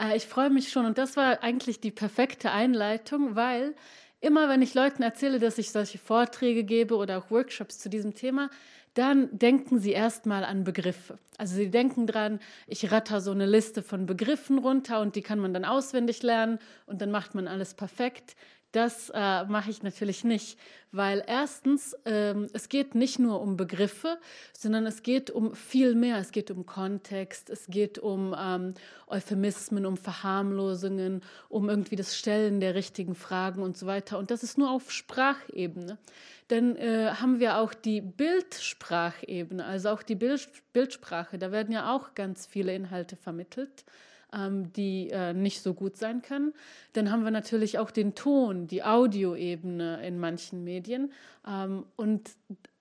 Äh, ich freue mich schon und das war eigentlich die perfekte Einleitung, weil immer wenn ich Leuten erzähle, dass ich solche Vorträge gebe oder auch Workshops zu diesem Thema, dann denken sie erstmal an Begriffe. Also sie denken dran, ich ratter so eine Liste von Begriffen runter und die kann man dann auswendig lernen und dann macht man alles perfekt. Das äh, mache ich natürlich nicht, weil erstens, ähm, es geht nicht nur um Begriffe, sondern es geht um viel mehr. Es geht um Kontext, es geht um ähm, Euphemismen, um Verharmlosungen, um irgendwie das Stellen der richtigen Fragen und so weiter. Und das ist nur auf Sprachebene. Dann äh, haben wir auch die Bildsprachebene, also auch die Bild Bildsprache. Da werden ja auch ganz viele Inhalte vermittelt ähm, die äh, nicht so gut sein können. Dann haben wir natürlich auch den Ton, die Audioebene in manchen Medien. Ähm, und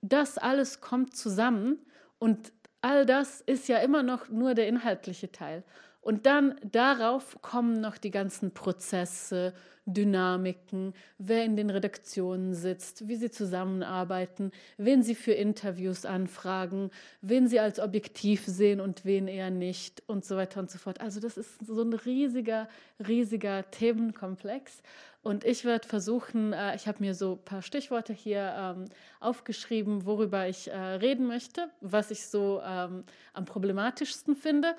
das alles kommt zusammen und all das ist ja immer noch nur der inhaltliche Teil. Und dann darauf kommen noch die ganzen Prozesse, Dynamiken, wer in den Redaktionen sitzt, wie sie zusammenarbeiten, wen sie für Interviews anfragen, wen sie als objektiv sehen und wen eher nicht und so weiter und so fort. Also das ist so ein riesiger, riesiger Themenkomplex. Und ich werde versuchen, äh, ich habe mir so ein paar Stichworte hier ähm, aufgeschrieben, worüber ich äh, reden möchte, was ich so ähm, am problematischsten finde.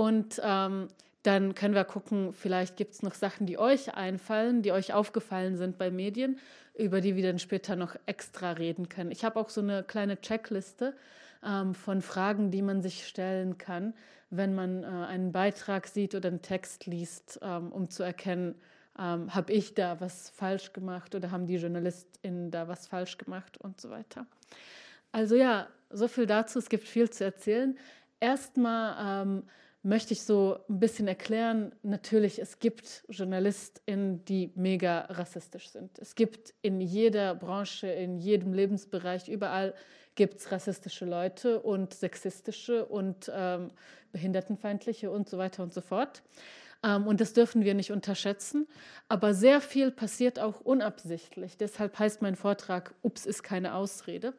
Und ähm, dann können wir gucken, vielleicht gibt es noch Sachen, die euch einfallen, die euch aufgefallen sind bei Medien, über die wir dann später noch extra reden können. Ich habe auch so eine kleine Checkliste ähm, von Fragen, die man sich stellen kann, wenn man äh, einen Beitrag sieht oder einen Text liest, ähm, um zu erkennen, ähm, habe ich da was falsch gemacht oder haben die JournalistInnen da was falsch gemacht und so weiter. Also ja, so viel dazu. Es gibt viel zu erzählen. Erstmal ähm, möchte ich so ein bisschen erklären, natürlich, es gibt JournalistInnen, die mega rassistisch sind. Es gibt in jeder Branche, in jedem Lebensbereich, überall gibt es rassistische Leute und sexistische und ähm, behindertenfeindliche und so weiter und so fort. Ähm, und das dürfen wir nicht unterschätzen. Aber sehr viel passiert auch unabsichtlich. Deshalb heißt mein Vortrag, Ups ist keine Ausrede,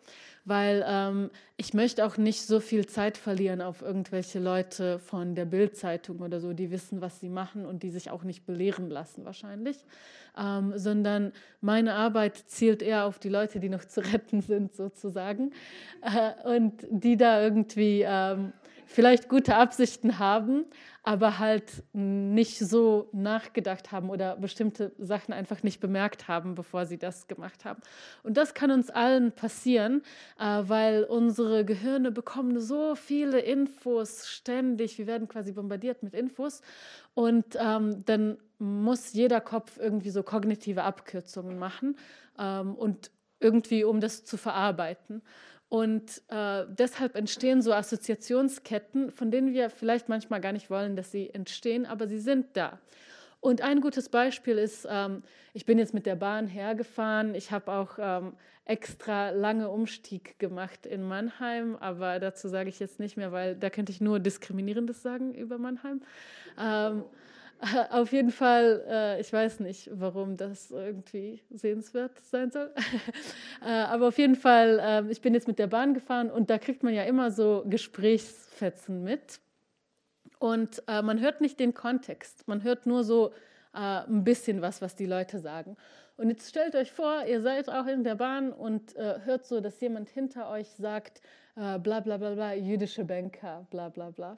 weil ähm, ich möchte auch nicht so viel Zeit verlieren auf irgendwelche Leute von der Bildzeitung oder so, die wissen, was sie machen und die sich auch nicht belehren lassen wahrscheinlich, ähm, sondern meine Arbeit zielt eher auf die Leute, die noch zu retten sind sozusagen äh, und die da irgendwie ähm, vielleicht gute Absichten haben, aber halt nicht so nachgedacht haben oder bestimmte Sachen einfach nicht bemerkt haben, bevor sie das gemacht haben. Und das kann uns allen passieren, äh, weil unsere Gehirne bekommen so viele Infos ständig. Wir werden quasi bombardiert mit Infos. Und ähm, dann muss jeder Kopf irgendwie so kognitive Abkürzungen machen ähm, und irgendwie, um das zu verarbeiten. Und äh, deshalb entstehen so Assoziationsketten, von denen wir vielleicht manchmal gar nicht wollen, dass sie entstehen, aber sie sind da. Und ein gutes Beispiel ist, ähm, ich bin jetzt mit der Bahn hergefahren. Ich habe auch ähm, extra lange Umstieg gemacht in Mannheim, aber dazu sage ich jetzt nicht mehr, weil da könnte ich nur Diskriminierendes sagen über Mannheim. Ähm, Auf jeden Fall, äh, ich weiß nicht, warum das irgendwie sehenswert sein soll. äh, aber auf jeden Fall, äh, ich bin jetzt mit der Bahn gefahren und da kriegt man ja immer so Gesprächsfetzen mit. Und äh, man hört nicht den Kontext, man hört nur so äh, ein bisschen was, was die Leute sagen. Und jetzt stellt euch vor, ihr seid auch in der Bahn und äh, hört so, dass jemand hinter euch sagt, bla bla bla bla, jüdische Banker, bla bla bla.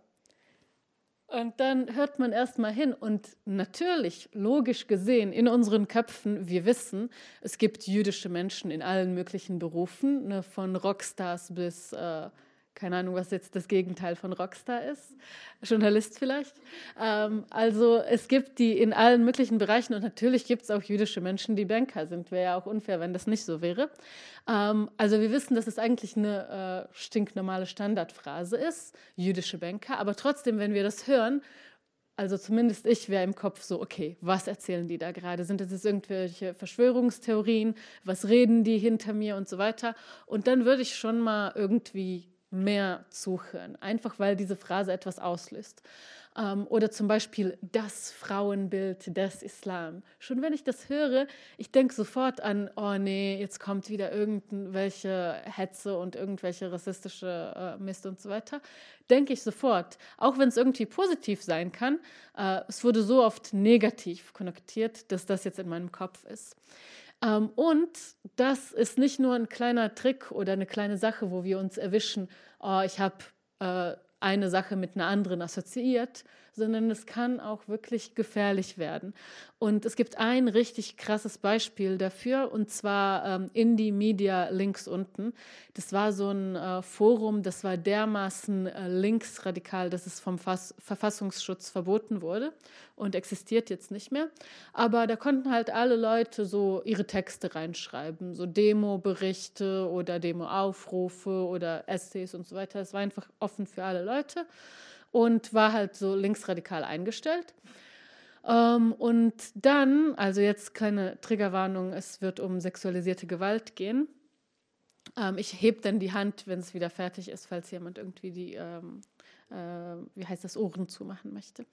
Und dann hört man erstmal hin. Und natürlich, logisch gesehen, in unseren Köpfen, wir wissen, es gibt jüdische Menschen in allen möglichen Berufen, ne, von Rockstars bis äh, keine Ahnung, was jetzt das Gegenteil von Rockstar ist, Journalist vielleicht. Ähm, also es gibt die in allen möglichen Bereichen und natürlich gibt es auch jüdische Menschen, die Banker sind. Wäre ja auch unfair, wenn das nicht so wäre. Ähm, also wir wissen, dass es eigentlich eine äh, stinknormale Standardphrase ist, jüdische Banker. Aber trotzdem, wenn wir das hören, also zumindest ich wäre im Kopf so, okay, was erzählen die da gerade? Sind das jetzt irgendwelche Verschwörungstheorien? Was reden die hinter mir und so weiter? Und dann würde ich schon mal irgendwie mehr zuhören, einfach weil diese Phrase etwas auslöst. Ähm, oder zum Beispiel das Frauenbild des Islam. Schon wenn ich das höre, ich denke sofort an, oh nee, jetzt kommt wieder irgendwelche Hetze und irgendwelche rassistische äh, Mist und so weiter. Denke ich sofort. Auch wenn es irgendwie positiv sein kann, äh, es wurde so oft negativ konnotiert, dass das jetzt in meinem Kopf ist. Ähm, und das ist nicht nur ein kleiner Trick oder eine kleine Sache, wo wir uns erwischen, oh, ich habe äh, eine Sache mit einer anderen assoziiert, sondern es kann auch wirklich gefährlich werden. Und es gibt ein richtig krasses Beispiel dafür, und zwar ähm, Indie Media links unten. Das war so ein äh, Forum, das war dermaßen äh, linksradikal, dass es vom Fass Verfassungsschutz verboten wurde und existiert jetzt nicht mehr. Aber da konnten halt alle Leute so ihre Texte reinschreiben, so Demo-Berichte oder Demo-Aufrufe oder Essays und so weiter. Es war einfach offen für alle Leute und war halt so linksradikal eingestellt. Ähm, und dann, also jetzt keine Triggerwarnung, es wird um sexualisierte Gewalt gehen. Ähm, ich heb dann die Hand, wenn es wieder fertig ist, falls jemand irgendwie die, ähm, äh, wie heißt das, Ohren zumachen möchte.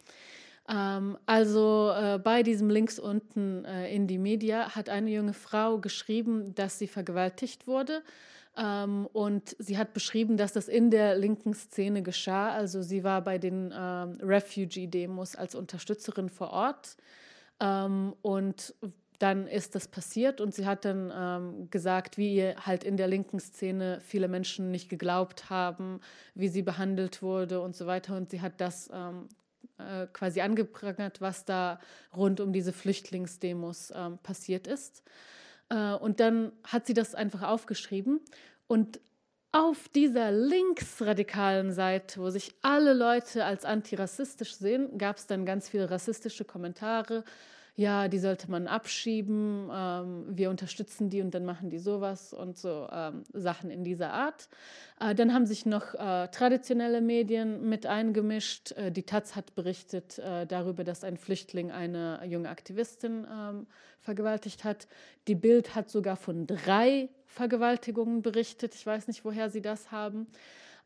Ähm, also äh, bei diesem Links unten äh, in die Media hat eine junge Frau geschrieben, dass sie vergewaltigt wurde ähm, und sie hat beschrieben, dass das in der linken Szene geschah. Also sie war bei den ähm, Refugee-Demos als Unterstützerin vor Ort. Ähm, und dann ist das passiert und sie hat dann ähm, gesagt, wie ihr halt in der linken Szene viele Menschen nicht geglaubt haben, wie sie behandelt wurde und so weiter. Und sie hat das ähm, äh, quasi angeprangert, was da rund um diese Flüchtlingsdemos ähm, passiert ist. Äh, und dann hat sie das einfach aufgeschrieben. Und auf dieser linksradikalen Seite, wo sich alle Leute als antirassistisch sehen, gab es dann ganz viele rassistische Kommentare ja, die sollte man abschieben, ähm, wir unterstützen die und dann machen die sowas und so ähm, Sachen in dieser Art. Äh, dann haben sich noch äh, traditionelle Medien mit eingemischt. Äh, die Taz hat berichtet äh, darüber, dass ein Flüchtling eine junge Aktivistin ähm, vergewaltigt hat. Die Bild hat sogar von drei Vergewaltigungen berichtet. Ich weiß nicht, woher sie das haben.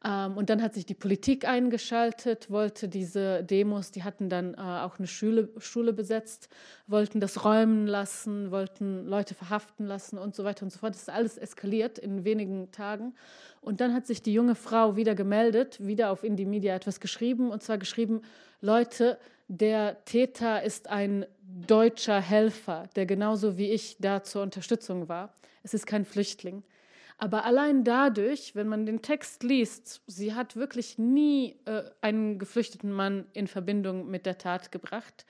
Ähm, und dann hat sich die Politik eingeschaltet, wollte diese Demos, die hatten dann äh, auch eine Schule, Schule besetzt, wollten das räumen lassen, wollten Leute verhaften lassen und so weiter und so fort. Das ist alles eskaliert in wenigen Tagen. Und dann hat sich die junge Frau wieder gemeldet, wieder auf Indie Media etwas geschrieben, und zwar geschrieben, Leute, der Täter ist ein deutscher Helfer, der genauso wie ich da zur Unterstützung war. Es ist kein Flüchtling. Aber allein dadurch, wenn man den Text liest, sie hat wirklich nie äh, einen geflüchteten Mann in Verbindung mit der Tat gebracht,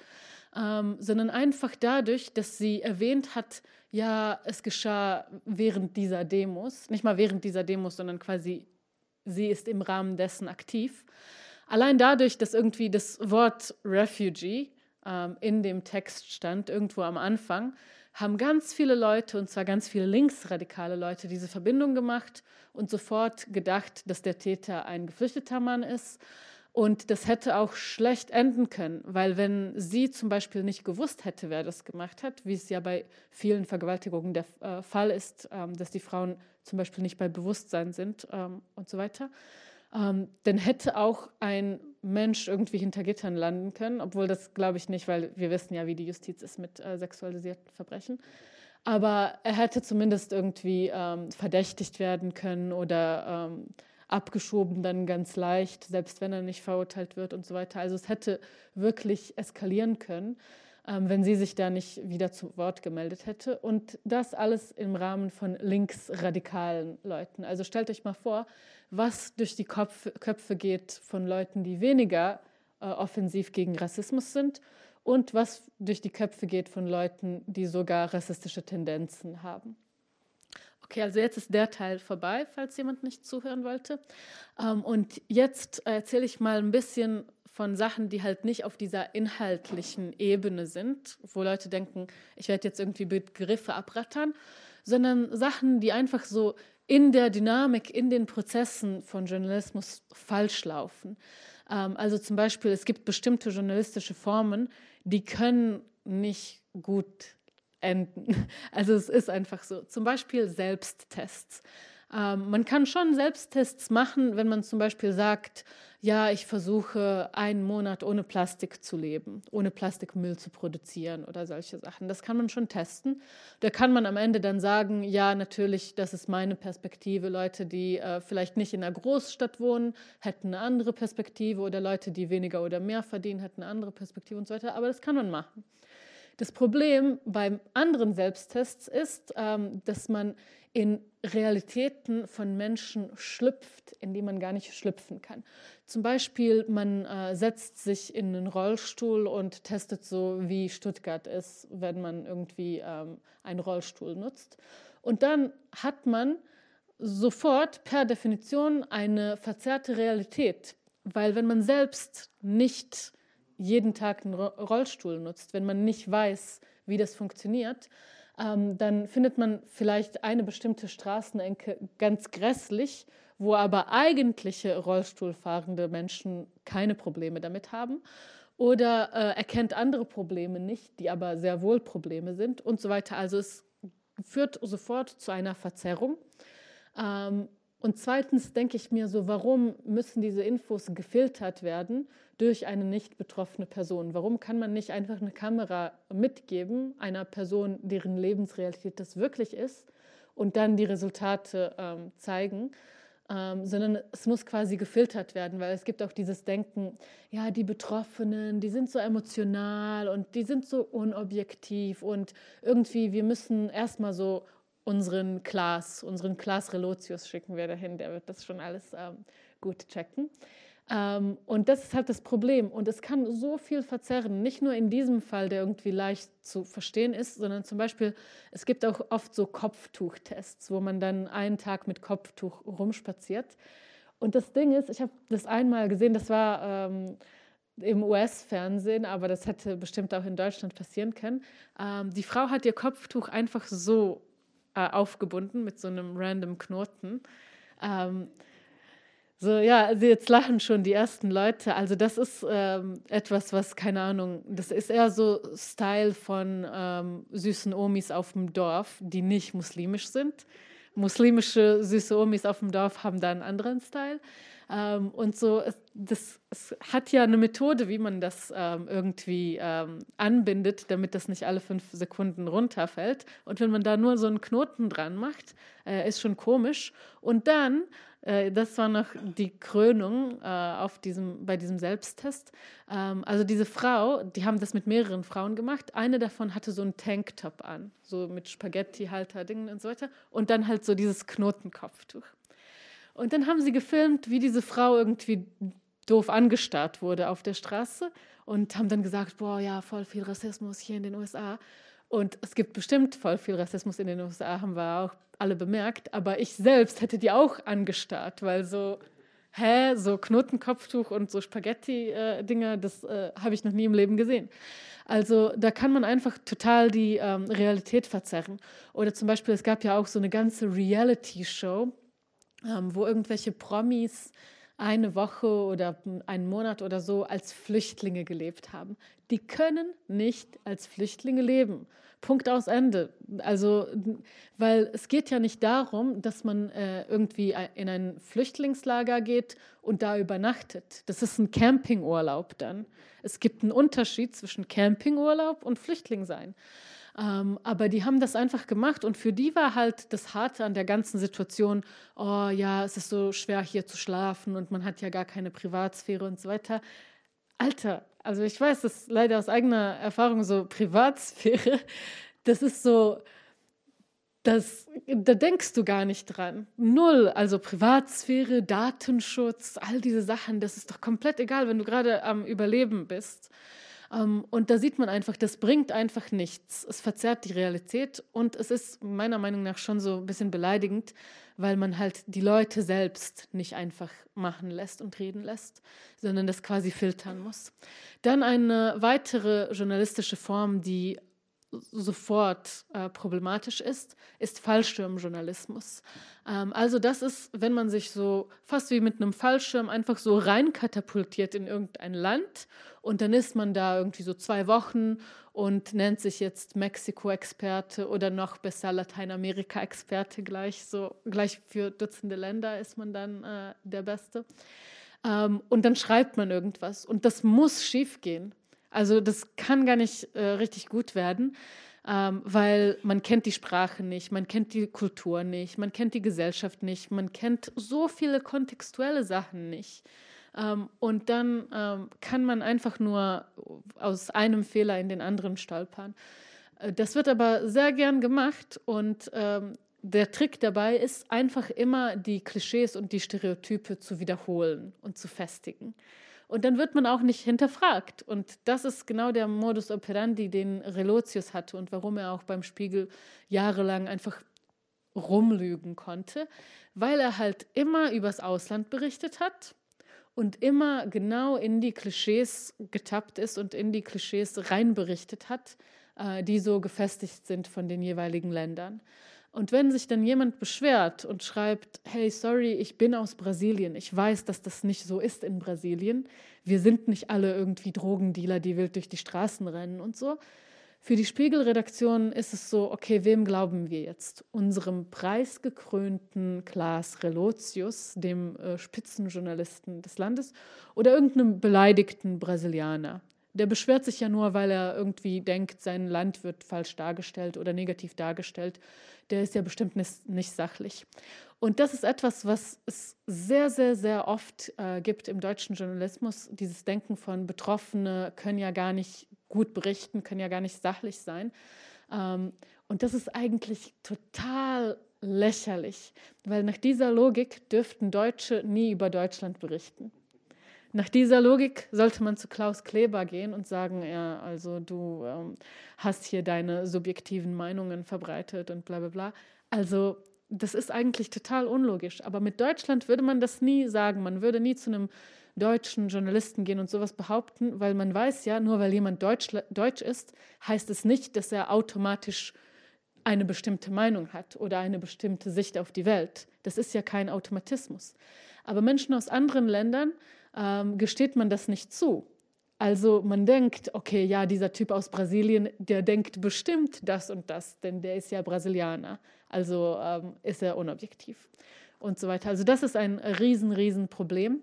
ähm, sondern einfach dadurch, dass sie erwähnt hat, ja, es geschah während dieser Demos, nicht mal während dieser Demos, sondern quasi sie ist im Rahmen dessen aktiv. Allein dadurch, dass irgendwie das Wort Refugee ähm, in dem Text stand, irgendwo am Anfang, haben ganz viele Leute, und zwar ganz viele linksradikale Leute, diese Verbindung gemacht und sofort gedacht, dass der Täter ein geflüchteter Mann ist. Und das hätte auch schlecht enden können, weil wenn sie zum Beispiel nicht gewusst hätte, wer das gemacht hat, wie es ja bei vielen Vergewaltigungen der äh, Fall ist, ähm, dass die Frauen zum Beispiel nicht bei Bewusstsein sind ähm, und so weiter, ähm, dann hätte auch ein Mensch irgendwie hinter Gittern landen können, obwohl das glaube ich nicht, weil wir wissen ja, wie die Justiz ist mit äh, sexualisierten Verbrechen. Aber er hätte zumindest irgendwie ähm, verdächtigt werden können oder ähm, abgeschoben dann ganz leicht, selbst wenn er nicht verurteilt wird und so weiter. Also es hätte wirklich eskalieren können ähm, wenn sie sich da nicht wieder zu Wort gemeldet hätte. Und das alles im Rahmen von linksradikalen Leuten. Also stellt euch mal vor, was durch die Kopf, Köpfe geht von Leuten, die weniger äh, offensiv gegen Rassismus sind und was durch die Köpfe geht von Leuten, die sogar rassistische Tendenzen haben. Okay, also jetzt ist der Teil vorbei, falls jemand nicht zuhören wollte. Ähm, und jetzt erzähle ich mal ein bisschen von Sachen, die halt nicht auf dieser inhaltlichen Ebene sind, wo Leute denken, ich werde jetzt irgendwie Begriffe abrattern, sondern Sachen, die einfach so in der Dynamik, in den Prozessen von Journalismus falsch laufen. Ähm, also zum Beispiel, es gibt bestimmte journalistische Formen, die können nicht gut enden. Also es ist einfach so. Zum Beispiel Selbsttests. Ähm, man kann schon Selbsttests machen, wenn man zum Beispiel sagt, ja, ich versuche einen Monat ohne Plastik zu leben, ohne Plastikmüll zu produzieren oder solche Sachen. Das kann man schon testen. Da kann man am Ende dann sagen, ja, natürlich, das ist meine Perspektive. Leute, die äh, vielleicht nicht in einer Großstadt wohnen, hätten eine andere Perspektive oder Leute, die weniger oder mehr verdienen, hätten eine andere Perspektive und so weiter. Aber das kann man machen. Das Problem beim anderen Selbsttests ist, ähm, dass man in Realitäten von Menschen schlüpft, in die man gar nicht schlüpfen kann. Zum Beispiel, man äh, setzt sich in einen Rollstuhl und testet so, wie Stuttgart ist, wenn man irgendwie ähm, einen Rollstuhl nutzt. Und dann hat man sofort per Definition eine verzerrte Realität, weil wenn man selbst nicht jeden Tag einen Rollstuhl nutzt, wenn man nicht weiß, wie das funktioniert, ähm, dann findet man vielleicht eine bestimmte Straßenecke ganz grässlich, wo aber eigentliche Rollstuhlfahrende Menschen keine Probleme damit haben oder äh, erkennt andere Probleme nicht, die aber sehr wohl Probleme sind und so weiter. Also es führt sofort zu einer Verzerrung. Ähm, und zweitens denke ich mir so, warum müssen diese Infos gefiltert werden durch eine nicht betroffene Person? Warum kann man nicht einfach eine Kamera mitgeben einer Person, deren Lebensrealität das wirklich ist und dann die Resultate ähm, zeigen? Ähm, sondern es muss quasi gefiltert werden, weil es gibt auch dieses Denken, ja, die Betroffenen, die sind so emotional und die sind so unobjektiv und irgendwie, wir müssen erstmal so unseren Klaas, unseren Klaas Relotius schicken wir dahin, der wird das schon alles ähm, gut checken. Ähm, und das ist halt das Problem. Und es kann so viel verzerren, nicht nur in diesem Fall, der irgendwie leicht zu verstehen ist, sondern zum Beispiel, es gibt auch oft so Kopftuchtests, wo man dann einen Tag mit Kopftuch rumspaziert. Und das Ding ist, ich habe das einmal gesehen, das war ähm, im US-Fernsehen, aber das hätte bestimmt auch in Deutschland passieren können. Ähm, die Frau hat ihr Kopftuch einfach so äh, aufgebunden mit so einem random Knoten. Ähm, so, ja, also jetzt lachen schon die ersten Leute. Also das ist ähm, etwas, was, keine Ahnung, das ist eher so Style von ähm, süßen Omis auf dem Dorf, die nicht muslimisch sind. Muslimische süße Omis auf dem Dorf haben da einen anderen Style. Ähm, und so, es, das, es hat ja eine Methode, wie man das ähm, irgendwie ähm, anbindet, damit das nicht alle fünf Sekunden runterfällt. Und wenn man da nur so einen Knoten dran macht, äh, ist schon komisch. Und dann äh, das war noch die Krönung äh, auf diesem, bei diesem Selbsttest. Ähm, also diese Frau, die haben das mit mehreren Frauen gemacht. Eine davon hatte so einen Tanktop an, so mit Spaghetti-Halter-Dingen und so weiter. Und dann halt so dieses Knotenkopftuch. Und dann haben sie gefilmt, wie diese Frau irgendwie doof angestarrt wurde auf der Straße und haben dann gesagt, boah, ja, voll viel Rassismus hier in den USA. Und es gibt bestimmt voll viel Rassismus in den USA, haben wir auch alle bemerkt. Aber ich selbst hätte die auch angestarrt, weil so, hä, so Knotenkopftuch und so Spaghetti-Dinger, das äh, habe ich noch nie im Leben gesehen. Also da kann man einfach total die ähm, Realität verzerren. Oder zum Beispiel, es gab ja auch so eine ganze Reality-Show, ähm, wo irgendwelche Promis eine Woche oder einen Monat oder so als Flüchtlinge gelebt haben. Die können nicht als Flüchtlinge leben. Punkt aus Ende. Also, weil es geht ja nicht darum, dass man äh, irgendwie in ein Flüchtlingslager geht und da übernachtet. Das ist ein Campingurlaub dann. Es gibt einen Unterschied zwischen Campingurlaub und Flüchtling sein. Ähm, aber die haben das einfach gemacht und für die war halt das Harte an der ganzen Situation, oh ja, es ist so schwer hier zu schlafen und man hat ja gar keine Privatsphäre und so weiter. Alter, also ich weiß das leider aus eigener Erfahrung so Privatsphäre, das ist so, das, da denkst du gar nicht dran. Null, also Privatsphäre, Datenschutz, all diese Sachen, das ist doch komplett egal, wenn du gerade am Überleben bist. Ähm, und da sieht man einfach, das bringt einfach nichts. Es verzerrt die Realität und es ist meiner Meinung nach schon so ein bisschen beleidigend, weil man halt die Leute selbst nicht einfach machen lässt und reden lässt, sondern das quasi filtern muss. Dann eine weitere journalistische Form, die sofort äh, problematisch ist, ist Fallschirmjournalismus. Ähm, also das ist, wenn man sich so fast wie mit einem Fallschirm einfach so reinkatapultiert in irgendein Land und dann ist man da irgendwie so zwei Wochen und nennt sich jetzt Mexiko-Experte oder noch besser Lateinamerika-Experte gleich so gleich für Dutzende Länder ist man dann äh, der Beste. Ähm, und dann schreibt man irgendwas und das muss schiefgehen. Also das kann gar nicht äh, richtig gut werden, ähm, weil man kennt die Sprache nicht, man kennt die Kultur nicht, man kennt die Gesellschaft nicht, man kennt so viele kontextuelle Sachen nicht. Ähm, und dann ähm, kann man einfach nur aus einem Fehler in den anderen stolpern. Äh, das wird aber sehr gern gemacht und ähm, der Trick dabei ist einfach immer die Klischees und die Stereotype zu wiederholen und zu festigen. Und dann wird man auch nicht hinterfragt. Und das ist genau der Modus operandi, den Relotius hatte und warum er auch beim Spiegel jahrelang einfach rumlügen konnte, weil er halt immer übers Ausland berichtet hat und immer genau in die Klischees getappt ist und in die Klischees reinberichtet hat, äh, die so gefestigt sind von den jeweiligen Ländern. Und wenn sich dann jemand beschwert und schreibt, hey, sorry, ich bin aus Brasilien, ich weiß, dass das nicht so ist in Brasilien, wir sind nicht alle irgendwie Drogendealer, die wild durch die Straßen rennen und so. Für die Spiegelredaktion ist es so, okay, wem glauben wir jetzt? Unserem preisgekrönten Klaas Relotius, dem äh, Spitzenjournalisten des Landes, oder irgendeinem beleidigten Brasilianer? Der beschwert sich ja nur, weil er irgendwie denkt, sein Land wird falsch dargestellt oder negativ dargestellt der ist ja bestimmt nicht, sachlich. Und das ist etwas, was es sehr, sehr, sehr oft äh, gibt im deutschen Journalismus. Dieses Denken von Betroffene können ja gar nicht gut berichten, können ja gar nicht sachlich sein. Ähm, und das ist eigentlich total lächerlich, weil nach dieser Logik dürften Deutsche nie über Deutschland berichten. Nach dieser Logik sollte man zu Klaus Kleber gehen und sagen, ja, also du ähm, hast hier deine subjektiven Meinungen verbreitet und bla bla bla. Also das ist eigentlich total unlogisch. Aber mit Deutschland würde man das nie sagen. Man würde nie zu einem deutschen Journalisten gehen und sowas behaupten, weil man weiß ja, nur weil jemand Deutsch, Deutsch ist, heißt es nicht, dass er automatisch eine bestimmte Meinung hat oder eine bestimmte Sicht auf die Welt. Das ist ja kein Automatismus. Aber Menschen aus anderen Ländern ähm, gesteht man das nicht zu. Also man denkt, okay, ja, dieser Typ aus Brasilien, der denkt bestimmt das und das, denn der ist ja Brasilianer, also ähm, ist er unobjektiv und so weiter. Also das ist ein riesen, riesen Problem.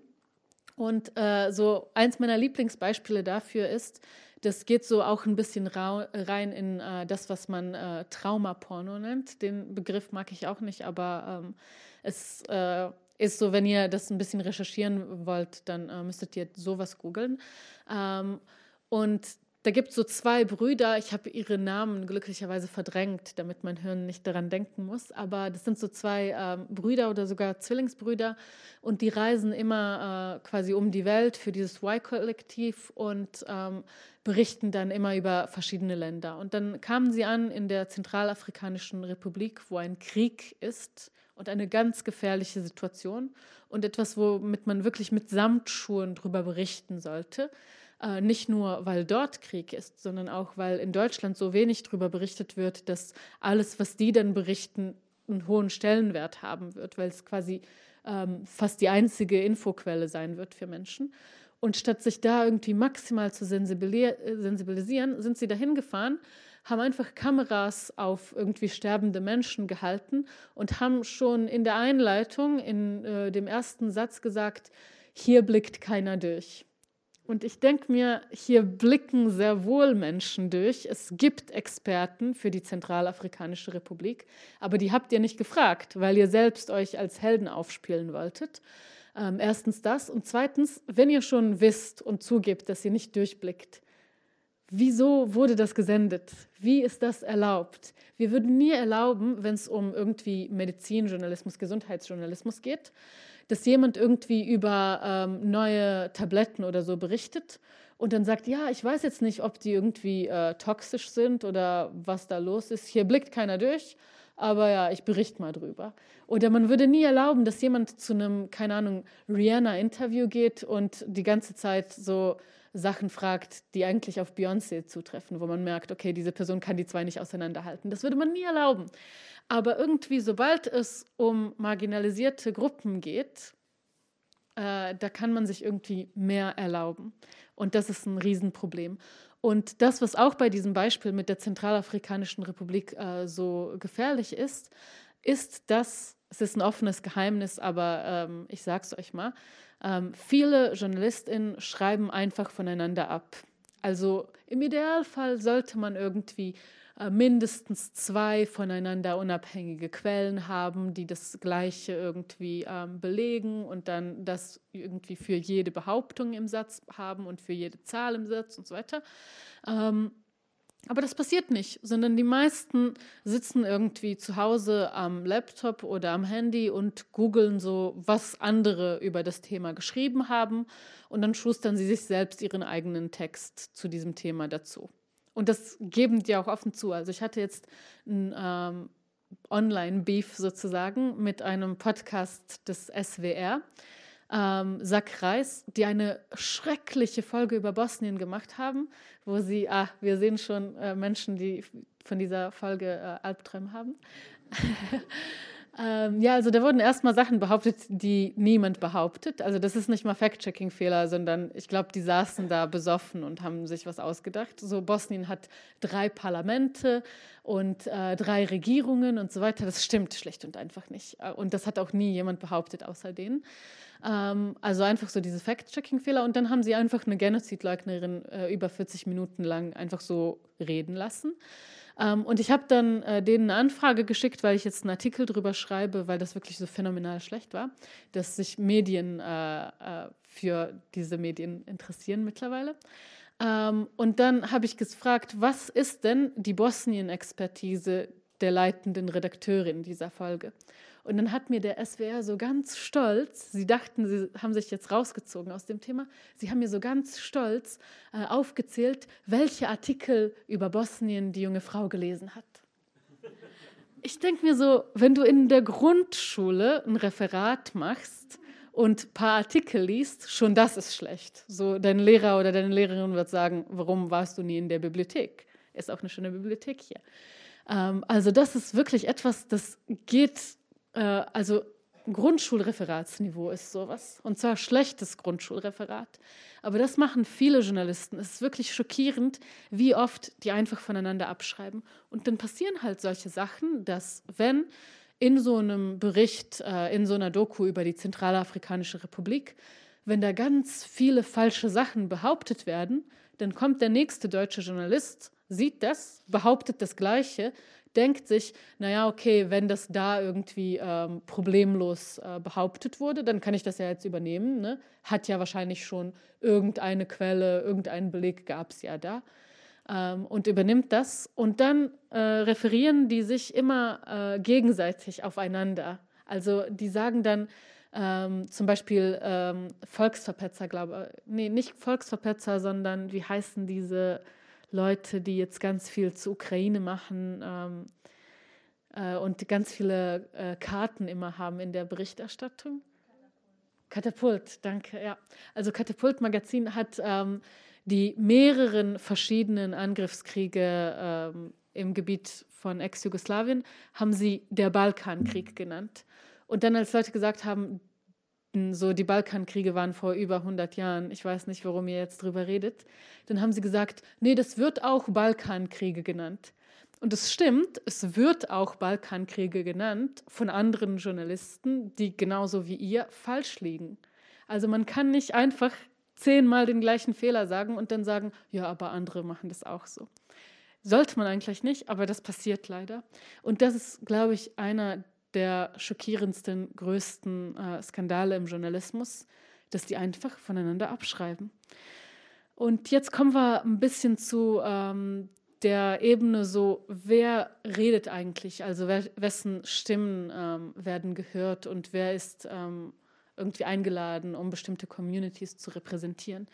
Und äh, so eins meiner Lieblingsbeispiele dafür ist, das geht so auch ein bisschen rein in äh, das, was man äh, Traumaporno nennt. Den Begriff mag ich auch nicht, aber ähm, es äh, ist so, wenn ihr das ein bisschen recherchieren wollt, dann äh, müsstet ihr sowas googeln. Ähm, und da gibt es so zwei Brüder, ich habe ihre Namen glücklicherweise verdrängt, damit mein Hirn nicht daran denken muss, aber das sind so zwei ähm, Brüder oder sogar Zwillingsbrüder und die reisen immer äh, quasi um die Welt für dieses Y-Kollektiv und ähm, berichten dann immer über verschiedene Länder. Und dann kamen sie an in der Zentralafrikanischen Republik, wo ein Krieg ist und eine ganz gefährliche Situation und etwas, womit man wirklich mit Samtschuhen drüber berichten sollte. Äh, nicht nur, weil dort Krieg ist, sondern auch, weil in Deutschland so wenig darüber berichtet wird, dass alles, was die dann berichten, einen hohen Stellenwert haben wird, weil es quasi ähm, fast die einzige Infoquelle sein wird für Menschen. Und statt sich da irgendwie maximal zu sensibilisieren, sind sie dahin gefahren haben einfach Kameras auf irgendwie sterbende Menschen gehalten und haben schon in der Einleitung, in äh, dem ersten Satz gesagt, hier blickt keiner durch. Und ich denke mir, hier blicken sehr wohl Menschen durch. Es gibt Experten für die Zentralafrikanische Republik, aber die habt ihr nicht gefragt, weil ihr selbst euch als Helden aufspielen wolltet. Ähm, erstens das. Und zweitens, wenn ihr schon wisst und zugebt, dass ihr nicht durchblickt, Wieso wurde das gesendet? Wie ist das erlaubt? Wir würden nie erlauben, wenn es um irgendwie Medizinjournalismus, Gesundheitsjournalismus geht, dass jemand irgendwie über ähm, neue Tabletten oder so berichtet und dann sagt, ja, ich weiß jetzt nicht, ob die irgendwie äh, toxisch sind oder was da los ist. Hier blickt keiner durch, aber ja, ich berichte mal drüber. Oder man würde nie erlauben, dass jemand zu einem, keine Ahnung, Rihanna-Interview geht und die ganze Zeit so Sachen fragt, die eigentlich auf Beyoncé zutreffen, wo man merkt, okay, diese Person kann die zwei nicht auseinanderhalten. Das würde man nie erlauben. Aber irgendwie, sobald es um marginalisierte Gruppen geht, äh, da kann man sich irgendwie mehr erlauben. Und das ist ein Riesenproblem. Und das, was auch bei diesem Beispiel mit der Zentralafrikanischen Republik äh, so gefährlich ist, ist, dass es ist ein offenes Geheimnis, aber ähm, ich sage es euch mal, ähm, viele JournalistInnen schreiben einfach voneinander ab. Also im Idealfall sollte man irgendwie äh, mindestens zwei voneinander unabhängige Quellen haben, die das Gleiche irgendwie ähm, belegen und dann das irgendwie für jede Behauptung im Satz haben und für jede Zahl im Satz und so weiter. Ähm, aber das passiert nicht, sondern die meisten sitzen irgendwie zu Hause am Laptop oder am Handy und googeln so, was andere über das Thema geschrieben haben und dann schustern sie sich selbst ihren eigenen Text zu diesem Thema dazu. Und das geben die auch offen zu. Also ich hatte jetzt ein ähm, Online-Beef sozusagen mit einem Podcast des SWR, ähm, Sack Reis, die eine schreckliche Folge über Bosnien gemacht haben, wo sie, ah, wir sehen schon äh, Menschen, die von dieser Folge äh, Albträume haben. Ähm, ja, also da wurden erstmal Sachen behauptet, die niemand behauptet. Also das ist nicht mal Fact-Checking-Fehler, sondern ich glaube, die saßen da besoffen und haben sich was ausgedacht. So Bosnien hat drei Parlamente und äh, drei Regierungen und so weiter. Das stimmt schlicht und einfach nicht. Äh, und das hat auch nie jemand behauptet außer denen. Ähm, also einfach so diese Fact-Checking-Fehler. Und dann haben sie einfach eine Genozidleugnerin äh, über 40 Minuten lang einfach so reden lassen. Ähm, und ich habe dann äh, denen eine Anfrage geschickt, weil ich jetzt einen Artikel drüber schreibe, weil das wirklich so phänomenal schlecht war, dass sich Medien äh, äh, für diese Medien interessieren mittlerweile. Ähm, und dann habe ich gefragt, was ist denn die Bosnien-Expertise der leitenden Redakteurin dieser Folge? Und dann hat mir der SWR so ganz stolz, sie dachten, sie haben sich jetzt rausgezogen aus dem Thema, sie haben mir so ganz stolz äh, aufgezählt, welche Artikel über Bosnien die junge Frau gelesen hat. Ich denke mir so, wenn du in der Grundschule ein Referat machst und ein paar Artikel liest, schon das ist schlecht. So dein Lehrer oder deine Lehrerin wird sagen, warum warst du nie in der Bibliothek? Ist auch eine schöne Bibliothek hier. Ähm, also das ist wirklich etwas, das geht äh, also Grundschulreferatsniveau ist sowas. Und zwar schlechtes Grundschulreferat. Aber das machen viele Journalisten. Es ist wirklich schockierend, wie oft die einfach voneinander abschreiben. Und dann passieren halt solche Sachen, dass wenn in so einem Bericht, äh, in so einer Doku über die Zentralafrikanische Republik, wenn da ganz viele falsche Sachen behauptet werden, dann kommt der nächste deutsche Journalist, sieht das, behauptet das Gleiche, denkt sich, naja, okay, wenn das da irgendwie ähm, problemlos äh, behauptet wurde, dann kann ich das ja jetzt übernehmen. Ne? Hat ja wahrscheinlich schon irgendeine Quelle, irgendeinen Beleg gab es ja da. Ähm, und übernimmt das. Und dann äh, referieren die sich immer äh, gegenseitig aufeinander. Also die sagen dann, ähm, zum Beispiel ähm, Volksverpetzer, glaube ich. Nee, nicht Volksverpetzer, sondern wie heißen diese Leute, die jetzt ganz viel zur Ukraine machen ähm, äh, und ganz viele äh, Karten immer haben in der Berichterstattung. Katapult, danke, ja. Also Katapult Magazin hat ähm, die mehreren verschiedenen Angriffskriege ähm, im Gebiet von Ex-Jugoslawien, haben sie der Balkankrieg genannt. Und dann, als Leute gesagt haben, so die Balkankriege waren vor über 100 Jahren, ich weiß nicht, warum ihr jetzt drüber redet, dann haben sie gesagt, nee, das wird auch Balkankriege genannt. Und es stimmt, es wird auch Balkankriege genannt von anderen Journalisten, die genauso wie ihr falsch liegen. Also man kann nicht einfach zehnmal den gleichen Fehler sagen und dann sagen, ja, aber andere machen das auch so. Sollte man eigentlich nicht, aber das passiert leider. Und das ist, glaube ich, einer der schockierendsten, größten äh, Skandale im Journalismus, dass die einfach voneinander abschreiben. Und jetzt kommen wir ein bisschen zu ähm, der Ebene so, wer redet eigentlich, also wer, wessen Stimmen ähm, werden gehört und wer ist ähm, irgendwie eingeladen, um bestimmte Communities zu repräsentieren.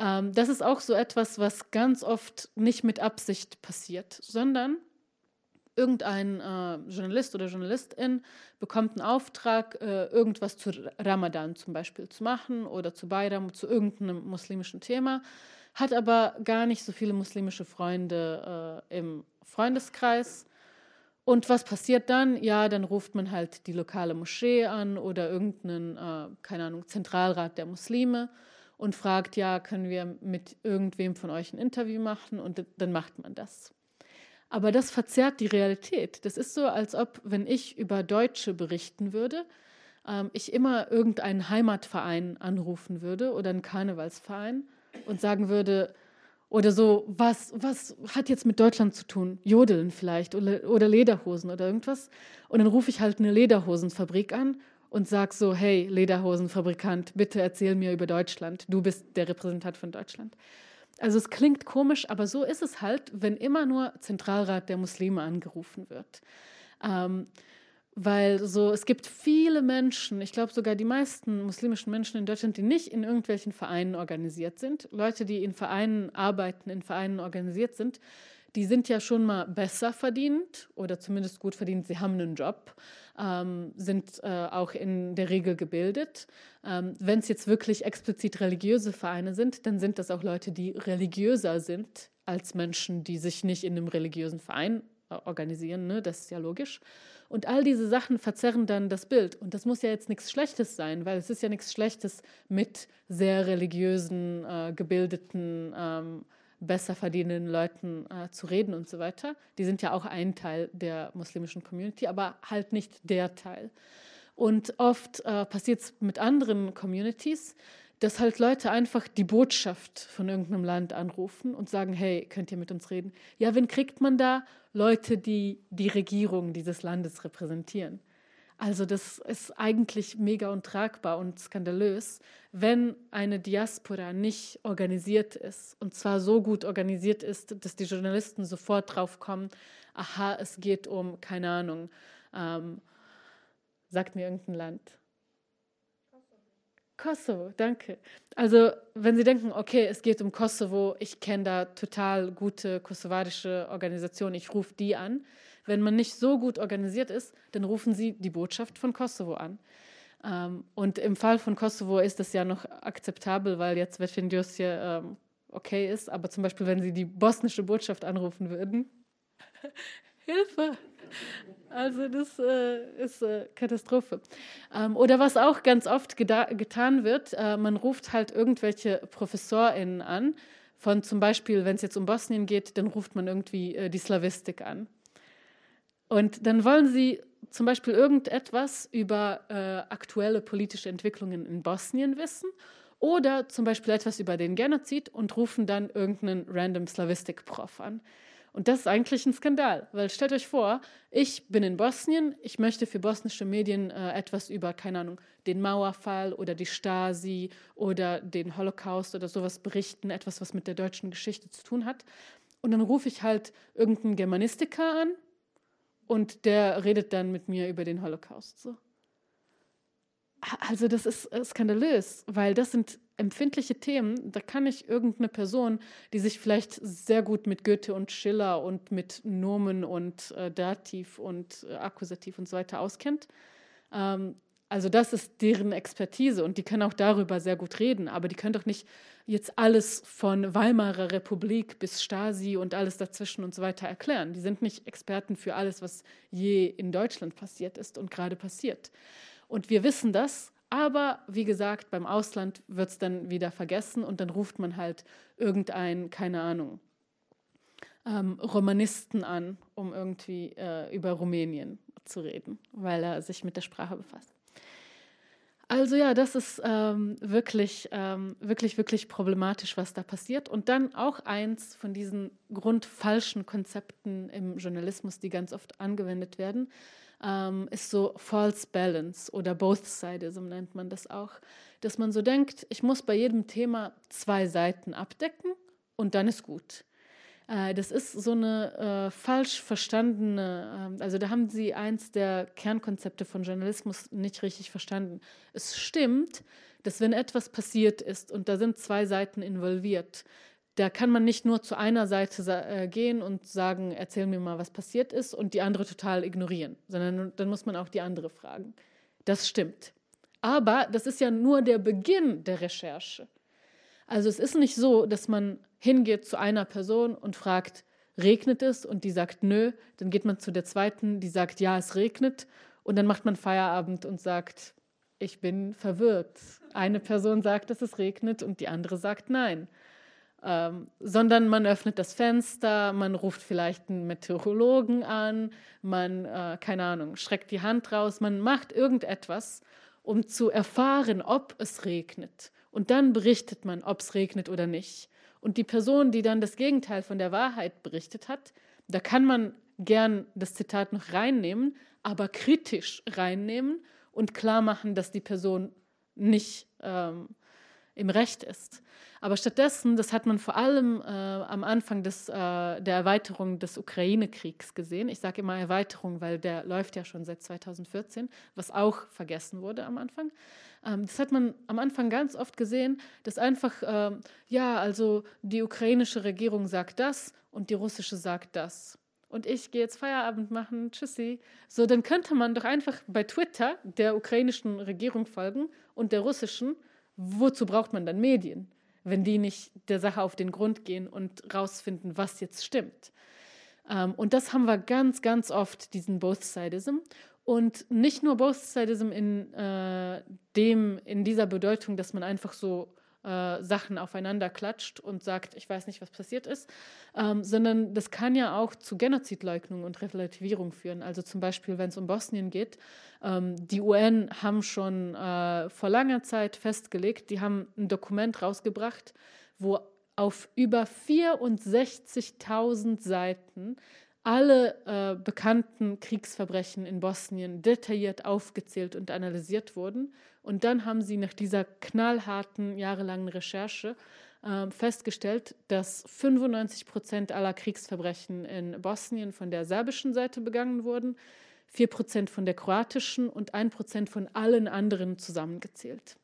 Ähm, das ist auch so etwas, was ganz oft nicht mit Absicht passiert, sondern irgendein äh, Journalist oder Journalistin bekommt einen Auftrag, äh, irgendwas zu Ramadan zum Beispiel zu machen oder zu Bayram, zu irgendeinem muslimischen Thema, hat aber gar nicht so viele muslimische Freunde äh, im Freundeskreis. Und was passiert dann? Ja, dann ruft man halt die lokale Moschee an oder irgendeinen, äh, keine Ahnung, Zentralrat der Muslime und fragt, ja, können wir mit irgendwem von euch ein Interview machen? Und dann macht man das. Aber das verzerrt die Realität. Das ist so, als ob, wenn ich über Deutsche berichten würde, ähm, ich immer irgendeinen Heimatverein anrufen würde oder einen Karnevalsverein und sagen würde, oder so, was, was hat jetzt mit Deutschland zu tun? Jodeln vielleicht oder, oder Lederhosen oder irgendwas. Und dann rufe ich halt eine Lederhosenfabrik an und sage so, hey, Lederhosenfabrikant, bitte erzähl mir über Deutschland. Du bist der Repräsentant von Deutschland. Also es klingt komisch, aber so ist es halt, wenn immer nur Zentralrat der Muslime angerufen wird. Ähm, weil so, es gibt viele Menschen, ich glaube sogar die meisten muslimischen Menschen in Deutschland, die nicht in irgendwelchen Vereinen organisiert sind. Leute, die in Vereinen arbeiten, in Vereinen organisiert sind, die sind ja schon mal besser verdient oder zumindest gut verdient. Sie haben einen Job, ähm, sind äh, auch in der Regel gebildet. Ähm, Wenn es jetzt wirklich explizit religiöse Vereine sind, dann sind das auch Leute, die religiöser sind als Menschen, die sich nicht in einem religiösen Verein äh, organisieren. Ne? Das ist ja logisch. Und all diese Sachen verzerren dann das Bild. Und das muss ja jetzt nichts Schlechtes sein, weil es ist ja nichts Schlechtes mit sehr religiösen, äh, gebildeten ähm, besser verdienenden Leuten äh, zu reden und so weiter. Die sind ja auch ein Teil der muslimischen Community, aber halt nicht der Teil. Und oft äh, passiert es mit anderen Communities, dass halt Leute einfach die Botschaft von irgendeinem Land anrufen und sagen, hey, könnt ihr mit uns reden? Ja, wen kriegt man da? Leute, die die Regierung dieses Landes repräsentieren. Also das ist eigentlich mega untragbar und skandalös, wenn eine Diaspora nicht organisiert ist und zwar so gut organisiert ist, dass die Journalisten sofort drauf kommen, aha, es geht um, keine Ahnung, ähm, sagt mir irgendein Land. Kosovo, danke. Also wenn Sie denken, okay, es geht um Kosovo, ich kenne da total gute kosovarische Organisationen, ich rufe die an, wenn man nicht so gut organisiert ist, dann rufen sie die Botschaft von Kosovo an. Ähm, und im Fall von Kosovo ist das ja noch akzeptabel, weil jetzt Vetfindios hier ähm, okay ist. Aber zum Beispiel, wenn sie die bosnische Botschaft anrufen würden, Hilfe! Also das äh, ist äh, Katastrophe. Ähm, oder was auch ganz oft getan wird, äh, man ruft halt irgendwelche ProfessorInnen an, von zum Beispiel, wenn es jetzt um Bosnien geht, dann ruft man irgendwie äh, die Slavistik an. Und dann wollen sie zum Beispiel irgendetwas über äh, aktuelle politische Entwicklungen in Bosnien wissen oder zum Beispiel etwas über den Genozid und rufen dann irgendeinen random Slavistik-Prof an. Und das ist eigentlich ein Skandal, weil stellt euch vor, ich bin in Bosnien, ich möchte für bosnische Medien äh, etwas über, keine Ahnung, den Mauerfall oder die Stasi oder den Holocaust oder sowas berichten, etwas, was mit der deutschen Geschichte zu tun hat. Und dann rufe ich halt irgendeinen Germanistiker an und der redet dann mit mir über den Holocaust. So. Also das ist skandalös, weil das sind empfindliche Themen. Da kann ich irgendeine Person, die sich vielleicht sehr gut mit Goethe und Schiller und mit Nomen und äh, Dativ und äh, Akkusativ und so weiter auskennt, ähm, also das ist deren Expertise und die können auch darüber sehr gut reden, aber die können doch nicht jetzt alles von Weimarer Republik bis Stasi und alles dazwischen und so weiter erklären. Die sind nicht Experten für alles, was je in Deutschland passiert ist und gerade passiert. Und wir wissen das, aber wie gesagt, beim Ausland wird es dann wieder vergessen und dann ruft man halt irgendein, keine Ahnung, ähm, Romanisten an, um irgendwie äh, über Rumänien zu reden, weil er sich mit der Sprache befasst. Also ja, das ist ähm, wirklich, ähm, wirklich, wirklich problematisch, was da passiert. Und dann auch eins von diesen grundfalschen Konzepten im Journalismus, die ganz oft angewendet werden, ähm, ist so False Balance oder Both Sidism nennt man das auch. Dass man so denkt, ich muss bei jedem Thema zwei Seiten abdecken und dann ist gut. Äh, das ist so eine äh, falsch verstandene, äh, also da haben Sie eins der Kernkonzepte von Journalismus nicht richtig verstanden. Es stimmt, dass wenn etwas passiert ist und da sind zwei Seiten involviert, da kann man nicht nur zu einer Seite äh, gehen und sagen, erzähl mir mal, was passiert ist und die andere total ignorieren, sondern dann muss man auch die andere fragen. Das stimmt. Aber das ist ja nur der Beginn der Recherche. Also es ist nicht so, dass man hingeht zu einer Person und fragt, regnet es? Und die sagt nö. Dann geht man zu der zweiten, die sagt ja, es regnet. Und dann macht man Feierabend und sagt, ich bin verwirrt. Eine Person sagt, dass es regnet und die andere sagt nein ähm, sondern man öffnet das Fenster, man ruft vielleicht einen Meteorologen an, man, äh, keine Ahnung, schreckt die Hand raus, man macht irgendetwas, um zu erfahren, ob es regnet. Und dann berichtet man, ob es regnet oder nicht. Und die Person, die dann das Gegenteil von der Wahrheit berichtet hat, da kann man gern das Zitat noch reinnehmen, aber kritisch reinnehmen und klar machen, dass die Person nicht ähm, im Recht ist. Aber stattdessen, das hat man vor allem äh, am Anfang des, äh, der Erweiterung des Ukraine-Kriegs gesehen. Ich sage immer Erweiterung, weil der läuft ja schon seit 2014, was auch vergessen wurde am Anfang. Ähm, das hat man am Anfang ganz oft gesehen, dass einfach, ähm, ja, also die ukrainische Regierung sagt das und die russische sagt das. Und ich gehe jetzt Feierabend machen, tschüssi. So, dann könnte man doch einfach bei Twitter der ukrainischen Regierung folgen und der russischen. Wozu braucht man dann Medien? wenn die nicht der Sache auf den Grund gehen und rausfinden, was jetzt stimmt. Ähm, und das haben wir ganz, ganz oft, diesen Both-Sidism. Und nicht nur Both-Sidism in, äh, in dieser Bedeutung, dass man einfach so äh, Sachen aufeinander klatscht und sagt, ich weiß nicht, was passiert ist, ähm, sondern das kann ja auch zu Genozidleugnung und Relativierung führen. Also zum Beispiel, wenn es um Bosnien geht, ähm, die UN haben schon äh, vor langer Zeit festgelegt, die haben ein Dokument rausgebracht, wo auf über 64.000 Seiten alle äh, bekannten Kriegsverbrechen in Bosnien detailliert aufgezählt und analysiert wurden. Und dann haben sie nach dieser knallharten, jahrelangen Recherche äh, festgestellt, dass 95 Prozent aller Kriegsverbrechen in Bosnien von der serbischen Seite begangen wurden, 4 Prozent von der kroatischen und 1 Prozent von allen anderen zusammengezählt.